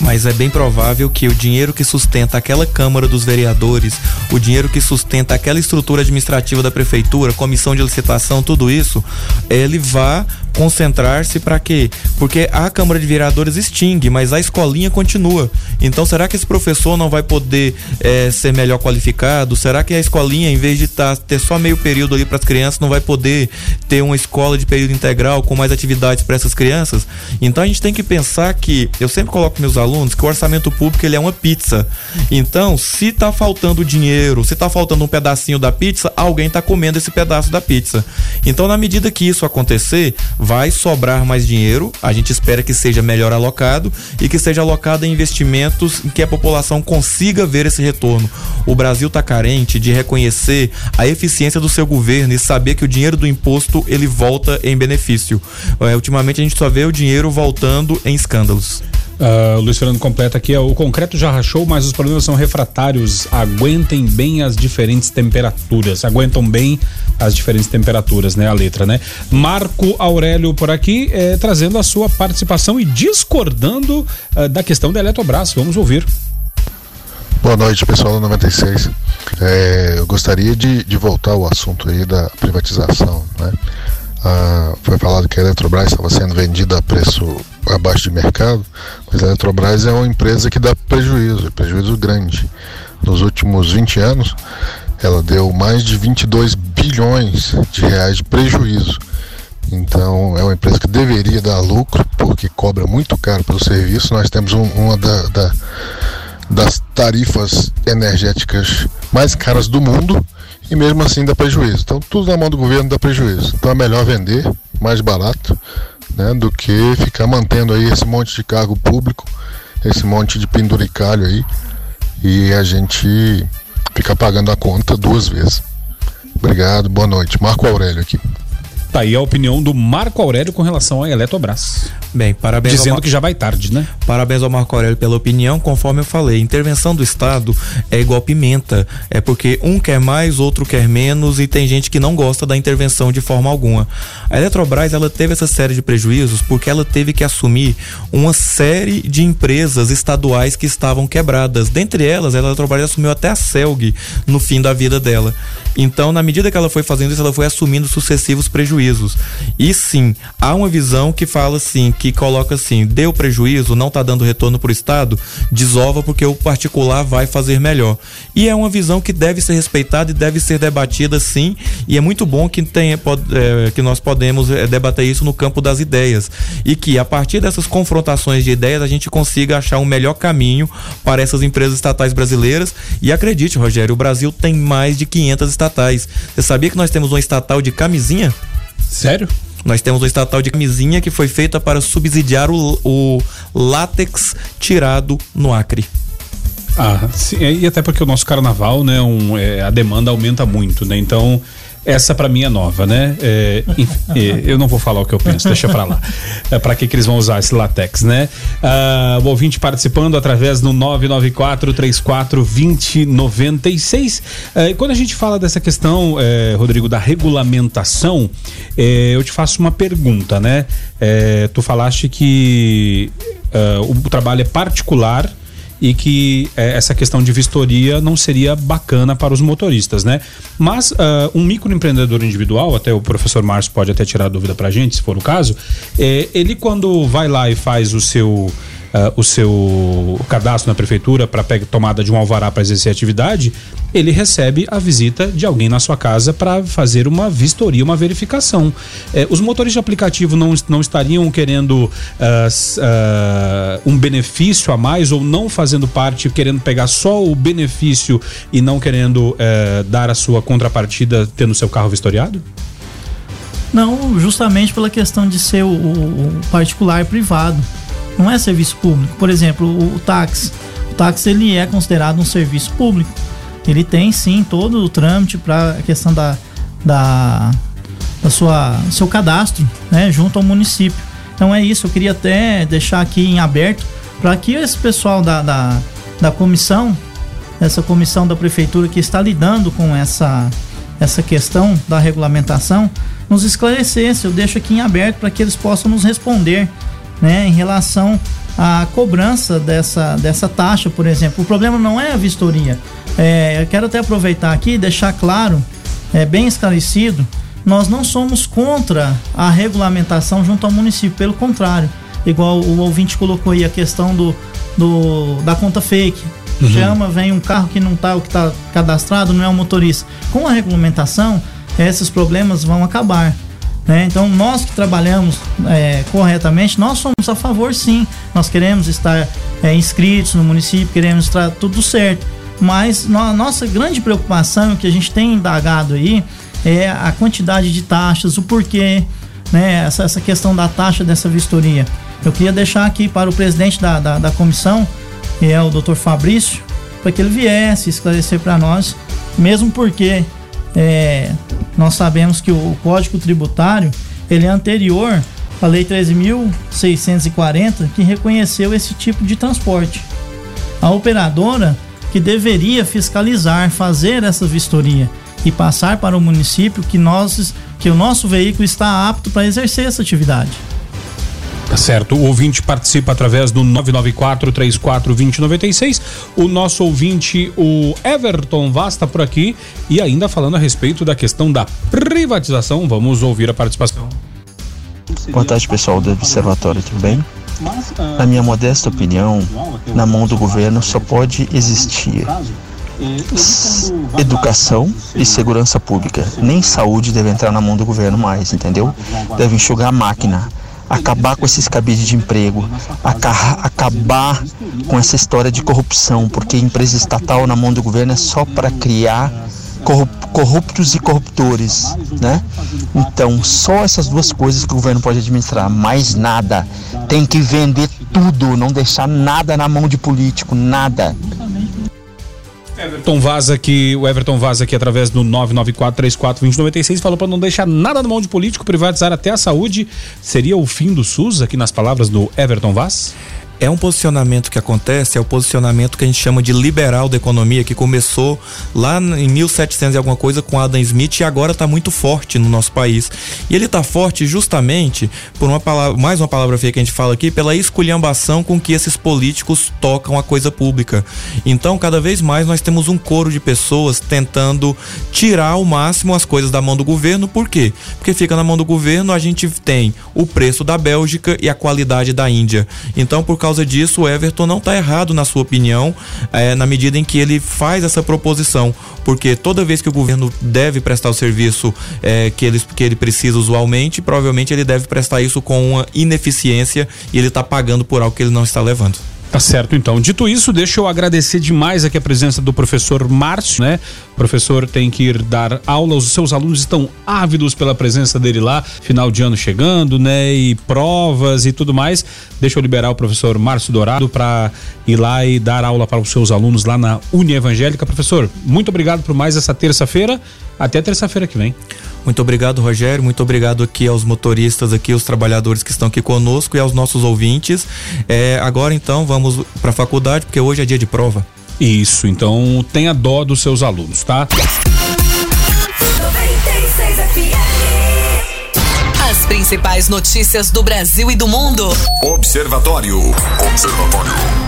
Mas é bem provável que o dinheiro que sustenta aquela Câmara dos Vereadores, o dinheiro que sustenta aquela estrutura administrativa da prefeitura, comissão de licitação, tudo isso, ele vá concentrar-se para quê? Porque a Câmara de Vereadores extingue, mas a escolinha continua. Então, será que esse professor não vai poder é, ser melhor qualificado? Será que a escolinha, em vez de tá, ter só meio período ali para as crianças, não vai poder ter uma escola de período integral com mais atividades para essas crianças? Então, a gente tem que pensar que, eu sempre coloco meus alunos, que o orçamento público ele é uma pizza. Então, se tá faltando dinheiro, se tá faltando um pedacinho da pizza, alguém tá comendo esse pedaço da pizza. Então, na medida que isso acontecer, vai sobrar mais dinheiro. A gente espera que seja melhor alocado e que seja alocado em investimentos em que a população consiga ver esse retorno. O Brasil está carente de reconhecer a eficiência do seu governo e saber que o dinheiro do imposto ele volta em benefício. É, ultimamente a gente só vê o dinheiro voltando em escândalos. Uh, Luiz Fernando completa aqui, o concreto já rachou, mas os problemas são refratários. Aguentem bem as diferentes temperaturas. Aguentam bem as diferentes temperaturas, né? A letra, né? Marco Aurélio por aqui, eh, trazendo a sua participação e discordando uh, da questão da Eletrobras. Vamos ouvir. Boa noite, pessoal do 96. É, eu gostaria de, de voltar ao assunto aí da privatização, né? Ah, foi falado que a Eletrobras estava sendo vendida a preço abaixo de mercado, mas a Eletrobras é uma empresa que dá prejuízo, prejuízo grande. Nos últimos 20 anos, ela deu mais de 22 bilhões de reais de prejuízo. Então, é uma empresa que deveria dar lucro, porque cobra muito caro pelo serviço. Nós temos um, uma da, da, das tarifas energéticas mais caras do mundo e mesmo assim dá prejuízo. Então tudo na mão do governo dá prejuízo. Então é melhor vender mais barato né, do que ficar mantendo aí esse monte de cargo público, esse monte de penduricalho aí e a gente ficar pagando a conta duas vezes. Obrigado, boa noite. Marco Aurélio aqui. Tá aí a opinião do Marco Aurélio com relação à Eletrobras. Bem, parabéns. Dizendo Mar... que já vai tarde, né? Parabéns ao Marco Aurélio pela opinião. Conforme eu falei, intervenção do Estado é igual pimenta. É porque um quer mais, outro quer menos e tem gente que não gosta da intervenção de forma alguma. A Eletrobras, ela teve essa série de prejuízos porque ela teve que assumir uma série de empresas estaduais que estavam quebradas. Dentre elas, a Eletrobras assumiu até a Celg no fim da vida dela. Então, na medida que ela foi fazendo isso, ela foi assumindo sucessivos prejuízos. E sim, há uma visão que fala assim, que coloca assim, deu prejuízo, não está dando retorno para o Estado, desova porque o particular vai fazer melhor. E é uma visão que deve ser respeitada e deve ser debatida sim, e é muito bom que, tenha, pode, é, que nós podemos é, debater isso no campo das ideias. E que a partir dessas confrontações de ideias a gente consiga achar um melhor caminho para essas empresas estatais brasileiras. E acredite, Rogério, o Brasil tem mais de 500 estatais estatais. Você sabia que nós temos uma estatal de camisinha? Sério? Nós temos uma estatal de camisinha que foi feita para subsidiar o, o látex tirado no Acre. Ah, sim, e até porque o nosso carnaval, né, um, é, a demanda aumenta muito, né? Então, essa para mim é nova, né? É, é, eu não vou falar o que eu penso, deixa para lá. É, para que, que eles vão usar esse latex, né? Ah, o ouvinte participando através do 994 34 2096. É, quando a gente fala dessa questão, é, Rodrigo, da regulamentação, é, eu te faço uma pergunta, né? É, tu falaste que o trabalho é particular e que é, essa questão de vistoria não seria bacana para os motoristas, né? Mas uh, um microempreendedor individual, até o professor Márcio pode até tirar dúvida para a gente, se for o caso, é, ele quando vai lá e faz o seu uh, o seu cadastro na prefeitura para tomada de um alvará para exercer atividade, ele recebe a visita de alguém na sua casa para fazer uma vistoria, uma verificação. Eh, os motoristas de aplicativo não, não estariam querendo uh, uh, um benefício a mais ou não fazendo parte, querendo pegar só o benefício e não querendo uh, dar a sua contrapartida tendo seu carro vistoriado? Não, justamente pela questão de ser o, o particular privado não é serviço público. Por exemplo, o, o táxi. O táxi ele é considerado um serviço público. Ele tem sim todo o trâmite para a questão da, da, da sua seu cadastro, né, junto ao município. Então é isso. Eu queria até deixar aqui em aberto para que esse pessoal da, da, da comissão, essa comissão da prefeitura que está lidando com essa essa questão da regulamentação, nos esclarecesse. Eu deixo aqui em aberto para que eles possam nos responder né, em relação à cobrança dessa, dessa taxa, por exemplo. O problema não é a vistoria. É, eu quero até aproveitar aqui e deixar claro, é, bem esclarecido, nós não somos contra a regulamentação junto ao município, pelo contrário. Igual o ouvinte colocou aí a questão do, do da conta fake. Uhum. Chama, vem um carro que não está o que está cadastrado, não é o motorista. Com a regulamentação, esses problemas vão acabar. Né? Então, nós que trabalhamos é, corretamente, nós somos a favor sim. Nós queremos estar é, inscritos no município, queremos estar tudo certo. Mas no, nossa grande preocupação, que a gente tem indagado aí, é a quantidade de taxas, o porquê, né? essa, essa questão da taxa dessa vistoria. Eu queria deixar aqui para o presidente da, da, da comissão, que é o Dr. Fabrício, para que ele viesse esclarecer para nós, mesmo porque é, nós sabemos que o Código Tributário ele é anterior à Lei 13.640, que reconheceu esse tipo de transporte. A operadora que deveria fiscalizar, fazer essa vistoria e passar para o município que, nós, que o nosso veículo está apto para exercer essa atividade. Tá certo. O ouvinte participa através do 994 34 2096. O nosso ouvinte, o Everton Vaz, está por aqui e ainda falando a respeito da questão da privatização. Vamos ouvir a participação. Boa tarde, pessoal do Observatório, tudo bem? Na minha modesta opinião, na mão do governo só pode existir educação e segurança pública. Nem saúde deve entrar na mão do governo mais, entendeu? Deve enxugar a máquina acabar com esses cabides de emprego, acabar com essa história de corrupção, porque empresa estatal na mão do governo é só para criar corruptos e corruptores, né? Então, só essas duas coisas que o governo pode administrar, mais nada. Tem que vender tudo, não deixar nada na mão de político, nada. Everton Vaz aqui, o Everton Vaz aqui através do 994342096 falou para não deixar nada na mão de político, privatizar até a saúde. Seria o fim do SUS aqui nas palavras do Everton Vaz? É um posicionamento que acontece, é o posicionamento que a gente chama de liberal da economia, que começou lá em 1700 e alguma coisa com Adam Smith e agora está muito forte no nosso país. E ele está forte justamente por uma palavra, mais uma palavra feia que a gente fala aqui, pela esculhambação com que esses políticos tocam a coisa pública. Então, cada vez mais nós temos um coro de pessoas tentando tirar ao máximo as coisas da mão do governo. Por quê? Porque fica na mão do governo, a gente tem o preço da Bélgica e a qualidade da Índia. Então, por causa causa disso, o Everton não está errado na sua opinião, é, na medida em que ele faz essa proposição, porque toda vez que o governo deve prestar o serviço é, que, ele, que ele precisa usualmente, provavelmente ele deve prestar isso com uma ineficiência e ele está pagando por algo que ele não está levando. Tá certo, então. Dito isso, deixa eu agradecer demais aqui a presença do professor Márcio, né? Professor tem que ir dar aula, os seus alunos estão ávidos pela presença dele lá, final de ano chegando, né? E provas e tudo mais. Deixa eu liberar o professor Márcio Dourado para ir lá e dar aula para os seus alunos lá na Uni Evangélica. Professor, muito obrigado por mais essa terça-feira. Até terça-feira que vem. Muito obrigado, Rogério. Muito obrigado aqui aos motoristas, aqui, os trabalhadores que estão aqui conosco e aos nossos ouvintes. É, agora então vamos para a faculdade, porque hoje é dia de prova. Isso, então tenha dó dos seus alunos, tá? As principais notícias do Brasil e do mundo. Observatório. Observatório.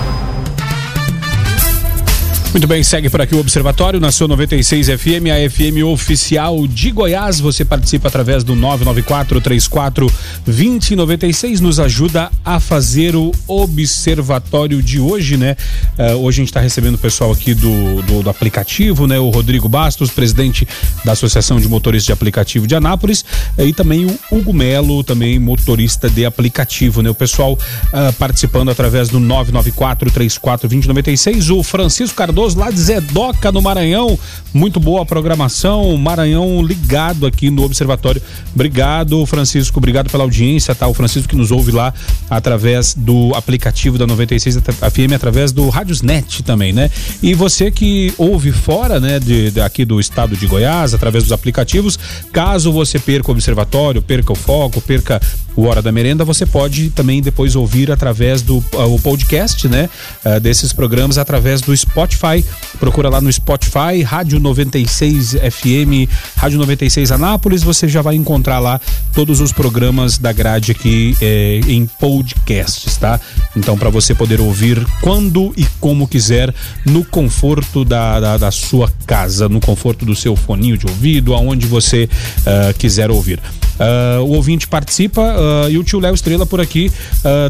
Muito bem, segue por aqui o Observatório na sua 96 FM, a FM oficial de Goiás. Você participa através do 994 34 2096, nos ajuda a fazer o Observatório de hoje, né? Uh, hoje a gente está recebendo o pessoal aqui do, do, do, aplicativo, né? O Rodrigo Bastos, presidente da Associação de Motoristas de Aplicativo de Anápolis, uh, e também o Hugo Melo, também motorista de aplicativo, né? O pessoal uh, participando através do 994 34 2096, o Francisco Cardoso Cardoso, lá de Zedoca, no Maranhão. Muito boa a programação. Maranhão ligado aqui no Observatório. Obrigado, Francisco. Obrigado pela audiência, tá? O Francisco que nos ouve lá através do aplicativo da 96 FM, através do Rádiosnet também, né? E você que ouve fora, né, de, de, aqui do estado de Goiás, através dos aplicativos, caso você perca o Observatório, perca o foco, perca o Hora da Merenda, você pode também depois ouvir através do uh, o podcast, né? Uh, desses programas através do Spotify. Procura lá no Spotify, Rádio 96 FM, Rádio 96 Anápolis, você já vai encontrar lá todos os programas da grade aqui eh, em podcasts, tá? Então, para você poder ouvir quando e como quiser, no conforto da, da, da, sua casa, no conforto do seu foninho de ouvido, aonde você uh, quiser ouvir. Uh, o ouvinte participa uh, e o tio Léo Estrela por aqui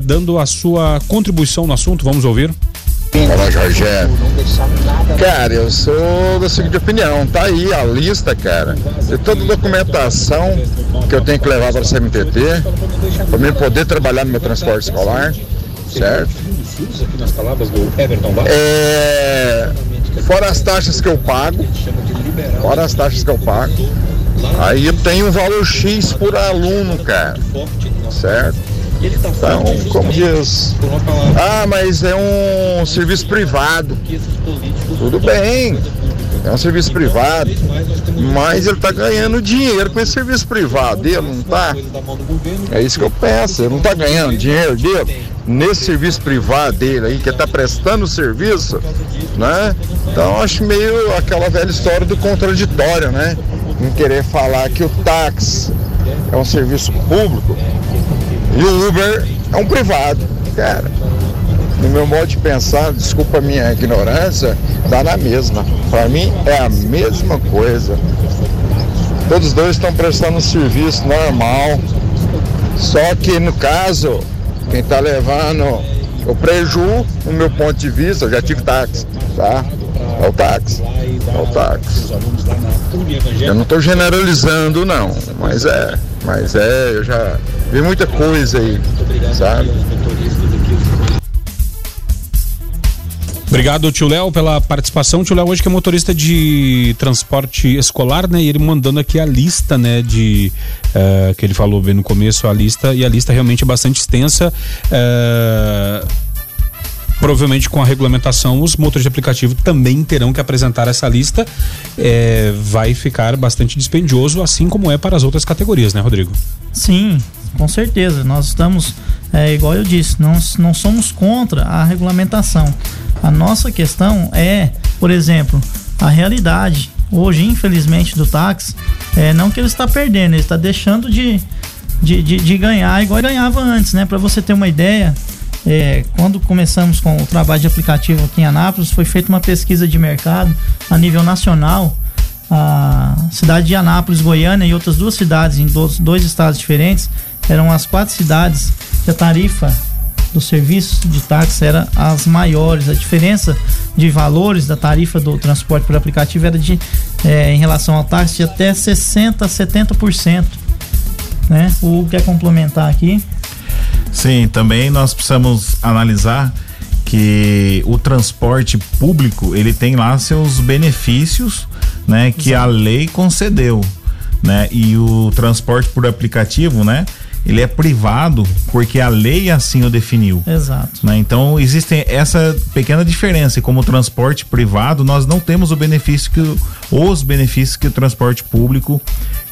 dando a sua contribuição no assunto. Vamos ouvir. Fala, Jorge. Cara, eu sou da seguinte opinião. Tá aí a lista, cara, de toda documentação que eu tenho que levar para a CMTT, para mim poder trabalhar no meu transporte escolar, certo? É, fora as taxas que eu pago, fora as taxas que eu pago, aí tenho um valor X por aluno, cara, certo? Então, como diz, ah, mas é um serviço privado. Tudo bem, é um serviço privado, mas ele está ganhando dinheiro com esse serviço privado dele, não está? É isso que eu penso, ele não está ganhando dinheiro dele nesse serviço privado dele aí, que está prestando serviço, né? Então acho meio aquela velha história do contraditório, né? Em querer falar que o táxi é um serviço público e o Uber é um privado. Cara, no meu modo de pensar, desculpa a minha ignorância, dá na mesma. Para mim é a mesma coisa. Todos os dois estão prestando um serviço normal. Só que no caso, quem está levando o preju, no meu ponto de vista, eu já tive táxi, tá? É o táxi. É o táxi. Eu não estou generalizando não, mas é, mas é, eu já vi muita coisa aí, sabe? Obrigado, tio Léo, pela participação. Tio Léo hoje que é motorista de transporte escolar, né? E ele mandando aqui a lista, né? De uh, que ele falou bem no começo, a lista, e a lista realmente é bastante extensa. Uh, provavelmente com a regulamentação, os motores de aplicativo também terão que apresentar essa lista. É, vai ficar bastante dispendioso, assim como é para as outras categorias, né, Rodrigo? Sim, com certeza. Nós estamos, é, igual eu disse, não, não somos contra a regulamentação. A nossa questão é, por exemplo, a realidade hoje, infelizmente, do táxi, é não que ele está perdendo, ele está deixando de, de, de, de ganhar igual ganhava antes, né? Para você ter uma ideia, é, quando começamos com o trabalho de aplicativo aqui em Anápolis, foi feita uma pesquisa de mercado a nível nacional. A cidade de Anápolis, Goiânia e outras duas cidades em dois, dois estados diferentes eram as quatro cidades que a tarifa do serviço de táxi era as maiores. A diferença de valores da tarifa do transporte por aplicativo era de, é, em relação ao táxi, de até 60% a 70%. Né? O que é complementar aqui? Sim, também nós precisamos analisar que o transporte público ele tem lá seus benefícios, né, que Exato. a lei concedeu, né? E o transporte por aplicativo, né, ele é privado porque a lei assim o definiu. Exato. Né? Então existe essa pequena diferença. E como transporte privado, nós não temos o benefício que os benefícios que o transporte público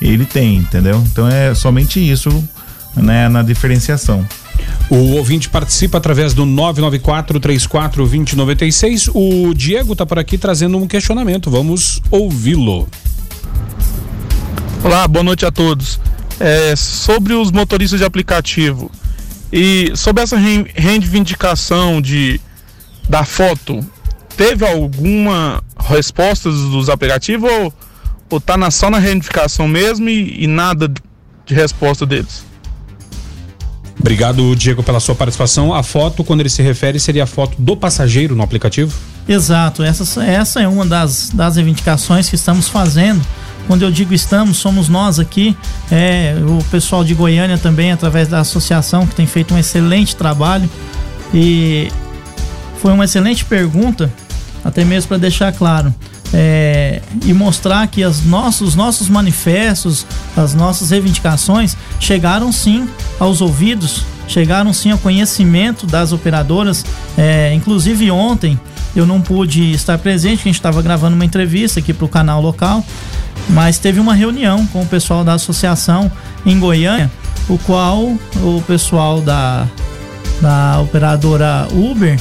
ele tem, entendeu? Então é somente isso, né, na diferenciação. O ouvinte participa através do 994 34 2096. O Diego está por aqui trazendo um questionamento. Vamos ouvi-lo. Olá, boa noite a todos é, sobre os motoristas de aplicativo e sobre essa reivindicação de da foto, teve alguma resposta dos aplicativos ou, ou tá na, só na reivindicação mesmo e, e nada de resposta deles? Obrigado, Diego, pela sua participação. A foto, quando ele se refere, seria a foto do passageiro no aplicativo? Exato, essa, essa é uma das, das reivindicações que estamos fazendo quando eu digo estamos, somos nós aqui, é, o pessoal de Goiânia também, através da associação, que tem feito um excelente trabalho. E foi uma excelente pergunta, até mesmo para deixar claro. É, e mostrar que as nossos, os nossos manifestos, as nossas reivindicações chegaram sim aos ouvidos, chegaram sim ao conhecimento das operadoras. É, inclusive ontem eu não pude estar presente, a gente estava gravando uma entrevista aqui para o canal local mas teve uma reunião com o pessoal da associação em Goiânia o qual o pessoal da, da operadora Uber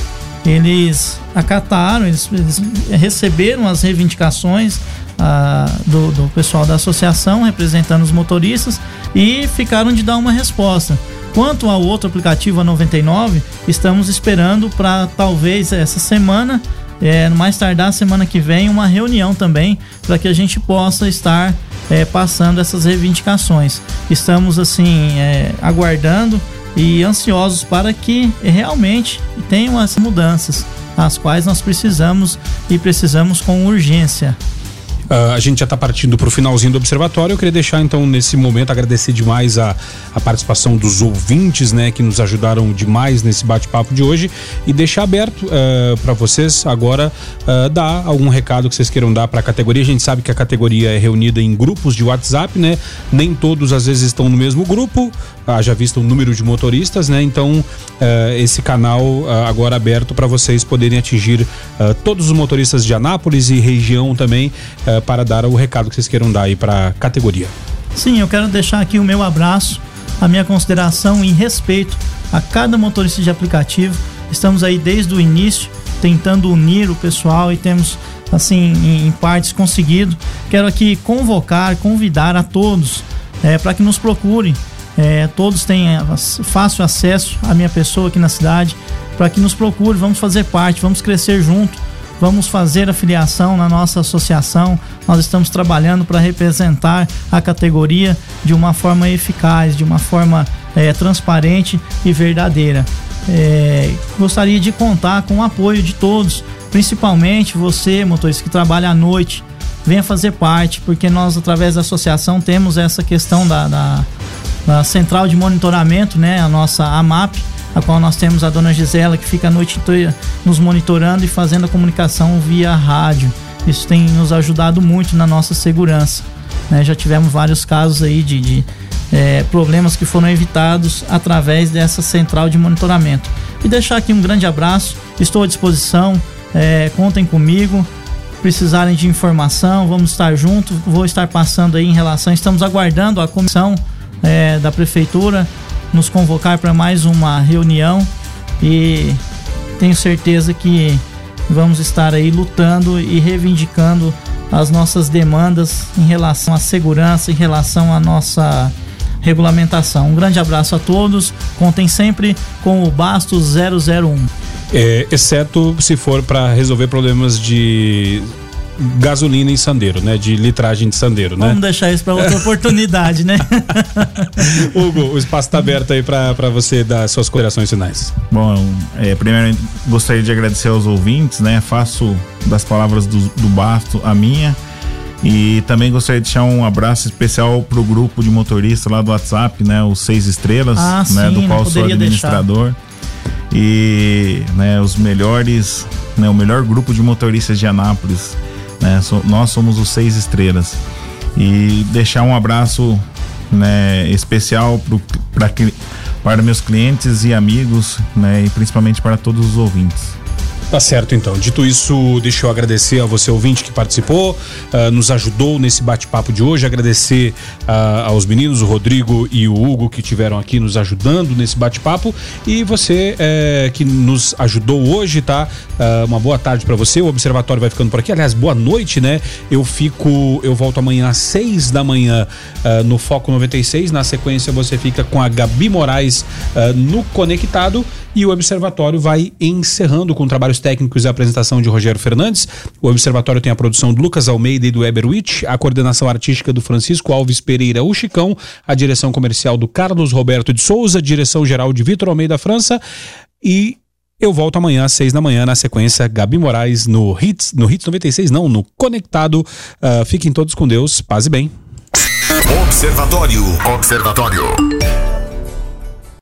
eles acataram, eles, eles receberam as reivindicações ah, do, do pessoal da associação representando os motoristas e ficaram de dar uma resposta. Quanto ao outro aplicativo, a 99, estamos esperando para talvez essa semana, é, mais tardar semana que vem, uma reunião também para que a gente possa estar é, passando essas reivindicações. Estamos assim é, aguardando e ansiosos para que realmente tenham as mudanças, as quais nós precisamos e precisamos com urgência. Uh, a gente já está partindo para o finalzinho do observatório. Eu queria deixar então nesse momento agradecer demais a, a participação dos ouvintes, né, que nos ajudaram demais nesse bate-papo de hoje e deixar aberto uh, para vocês agora uh, dar algum recado que vocês queiram dar para a categoria. A gente sabe que a categoria é reunida em grupos de WhatsApp, né? Nem todos às vezes estão no mesmo grupo. já visto o número de motoristas, né? Então esse canal agora aberto para vocês poderem atingir todos os motoristas de Anápolis e região também para dar o recado que vocês queiram dar aí para a categoria. Sim, eu quero deixar aqui o meu abraço, a minha consideração e respeito a cada motorista de aplicativo. Estamos aí desde o início tentando unir o pessoal e temos assim em, partes conseguido. Quero aqui convocar, convidar a todos é, para que nos procurem. É, todos têm fácil acesso à minha pessoa aqui na cidade, para que nos procure, vamos fazer parte, vamos crescer junto vamos fazer a filiação na nossa associação. Nós estamos trabalhando para representar a categoria de uma forma eficaz, de uma forma é, transparente e verdadeira. É, gostaria de contar com o apoio de todos, principalmente você, motorista que trabalha à noite, venha fazer parte, porque nós, através da associação, temos essa questão da, da, da central de monitoramento, né, a nossa AMAP a qual nós temos a dona Gisela que fica a noite inteira nos monitorando e fazendo a comunicação via rádio. Isso tem nos ajudado muito na nossa segurança. Né? Já tivemos vários casos aí de, de é, problemas que foram evitados através dessa central de monitoramento. E deixar aqui um grande abraço, estou à disposição, é, contem comigo. Precisarem de informação, vamos estar juntos. Vou estar passando aí em relação. Estamos aguardando a comissão é, da prefeitura nos convocar para mais uma reunião e tenho certeza que vamos estar aí lutando e reivindicando as nossas demandas em relação à segurança, em relação à nossa regulamentação. Um grande abraço a todos. Contem sempre com o Bastos 001. É, exceto se for para resolver problemas de gasolina em sandeiro, né? De litragem de sandeiro, né? Vamos deixar isso para outra [LAUGHS] oportunidade, né? [LAUGHS] Hugo, o espaço está aberto aí para você dar suas considerações finais. Bom, é, primeiro gostaria de agradecer aos ouvintes, né? Faço das palavras do, do Basto a minha. E também gostaria de deixar um abraço especial pro grupo de motoristas lá do WhatsApp, né? Os Seis Estrelas, ah, né? Sim, do qual sou administrador. Deixar. E né, os melhores, né, o melhor grupo de motoristas de Anápolis né? Nós somos os seis estrelas. E deixar um abraço né, especial para meus clientes e amigos, né, e principalmente para todos os ouvintes. Tá certo, então. Dito isso, deixa eu agradecer a você, ouvinte, que participou, uh, nos ajudou nesse bate-papo de hoje. Agradecer uh, aos meninos, o Rodrigo e o Hugo, que tiveram aqui nos ajudando nesse bate-papo. E você uh, que nos ajudou hoje, tá? Ah, uma boa tarde para você. O Observatório vai ficando por aqui. Aliás, boa noite, né? Eu fico, eu volto amanhã às seis da manhã no Foco 96. Na sequência, você fica com a Gabi Moraes no Conectado e o Observatório vai encerrando com trabalhos técnicos e apresentação de Rogério Fernandes. O Observatório tem a produção do Lucas Almeida e do Eberwitch, a coordenação artística do Francisco Alves Pereira o Chicão, a direção comercial do Carlos Roberto de Souza, direção geral de Vitor Almeida França e eu volto amanhã às seis da manhã, na sequência, Gabi Moraes no Hits, no Hits 96, não, no Conectado. Uh, fiquem todos com Deus, paz e bem. Observatório. Observatório.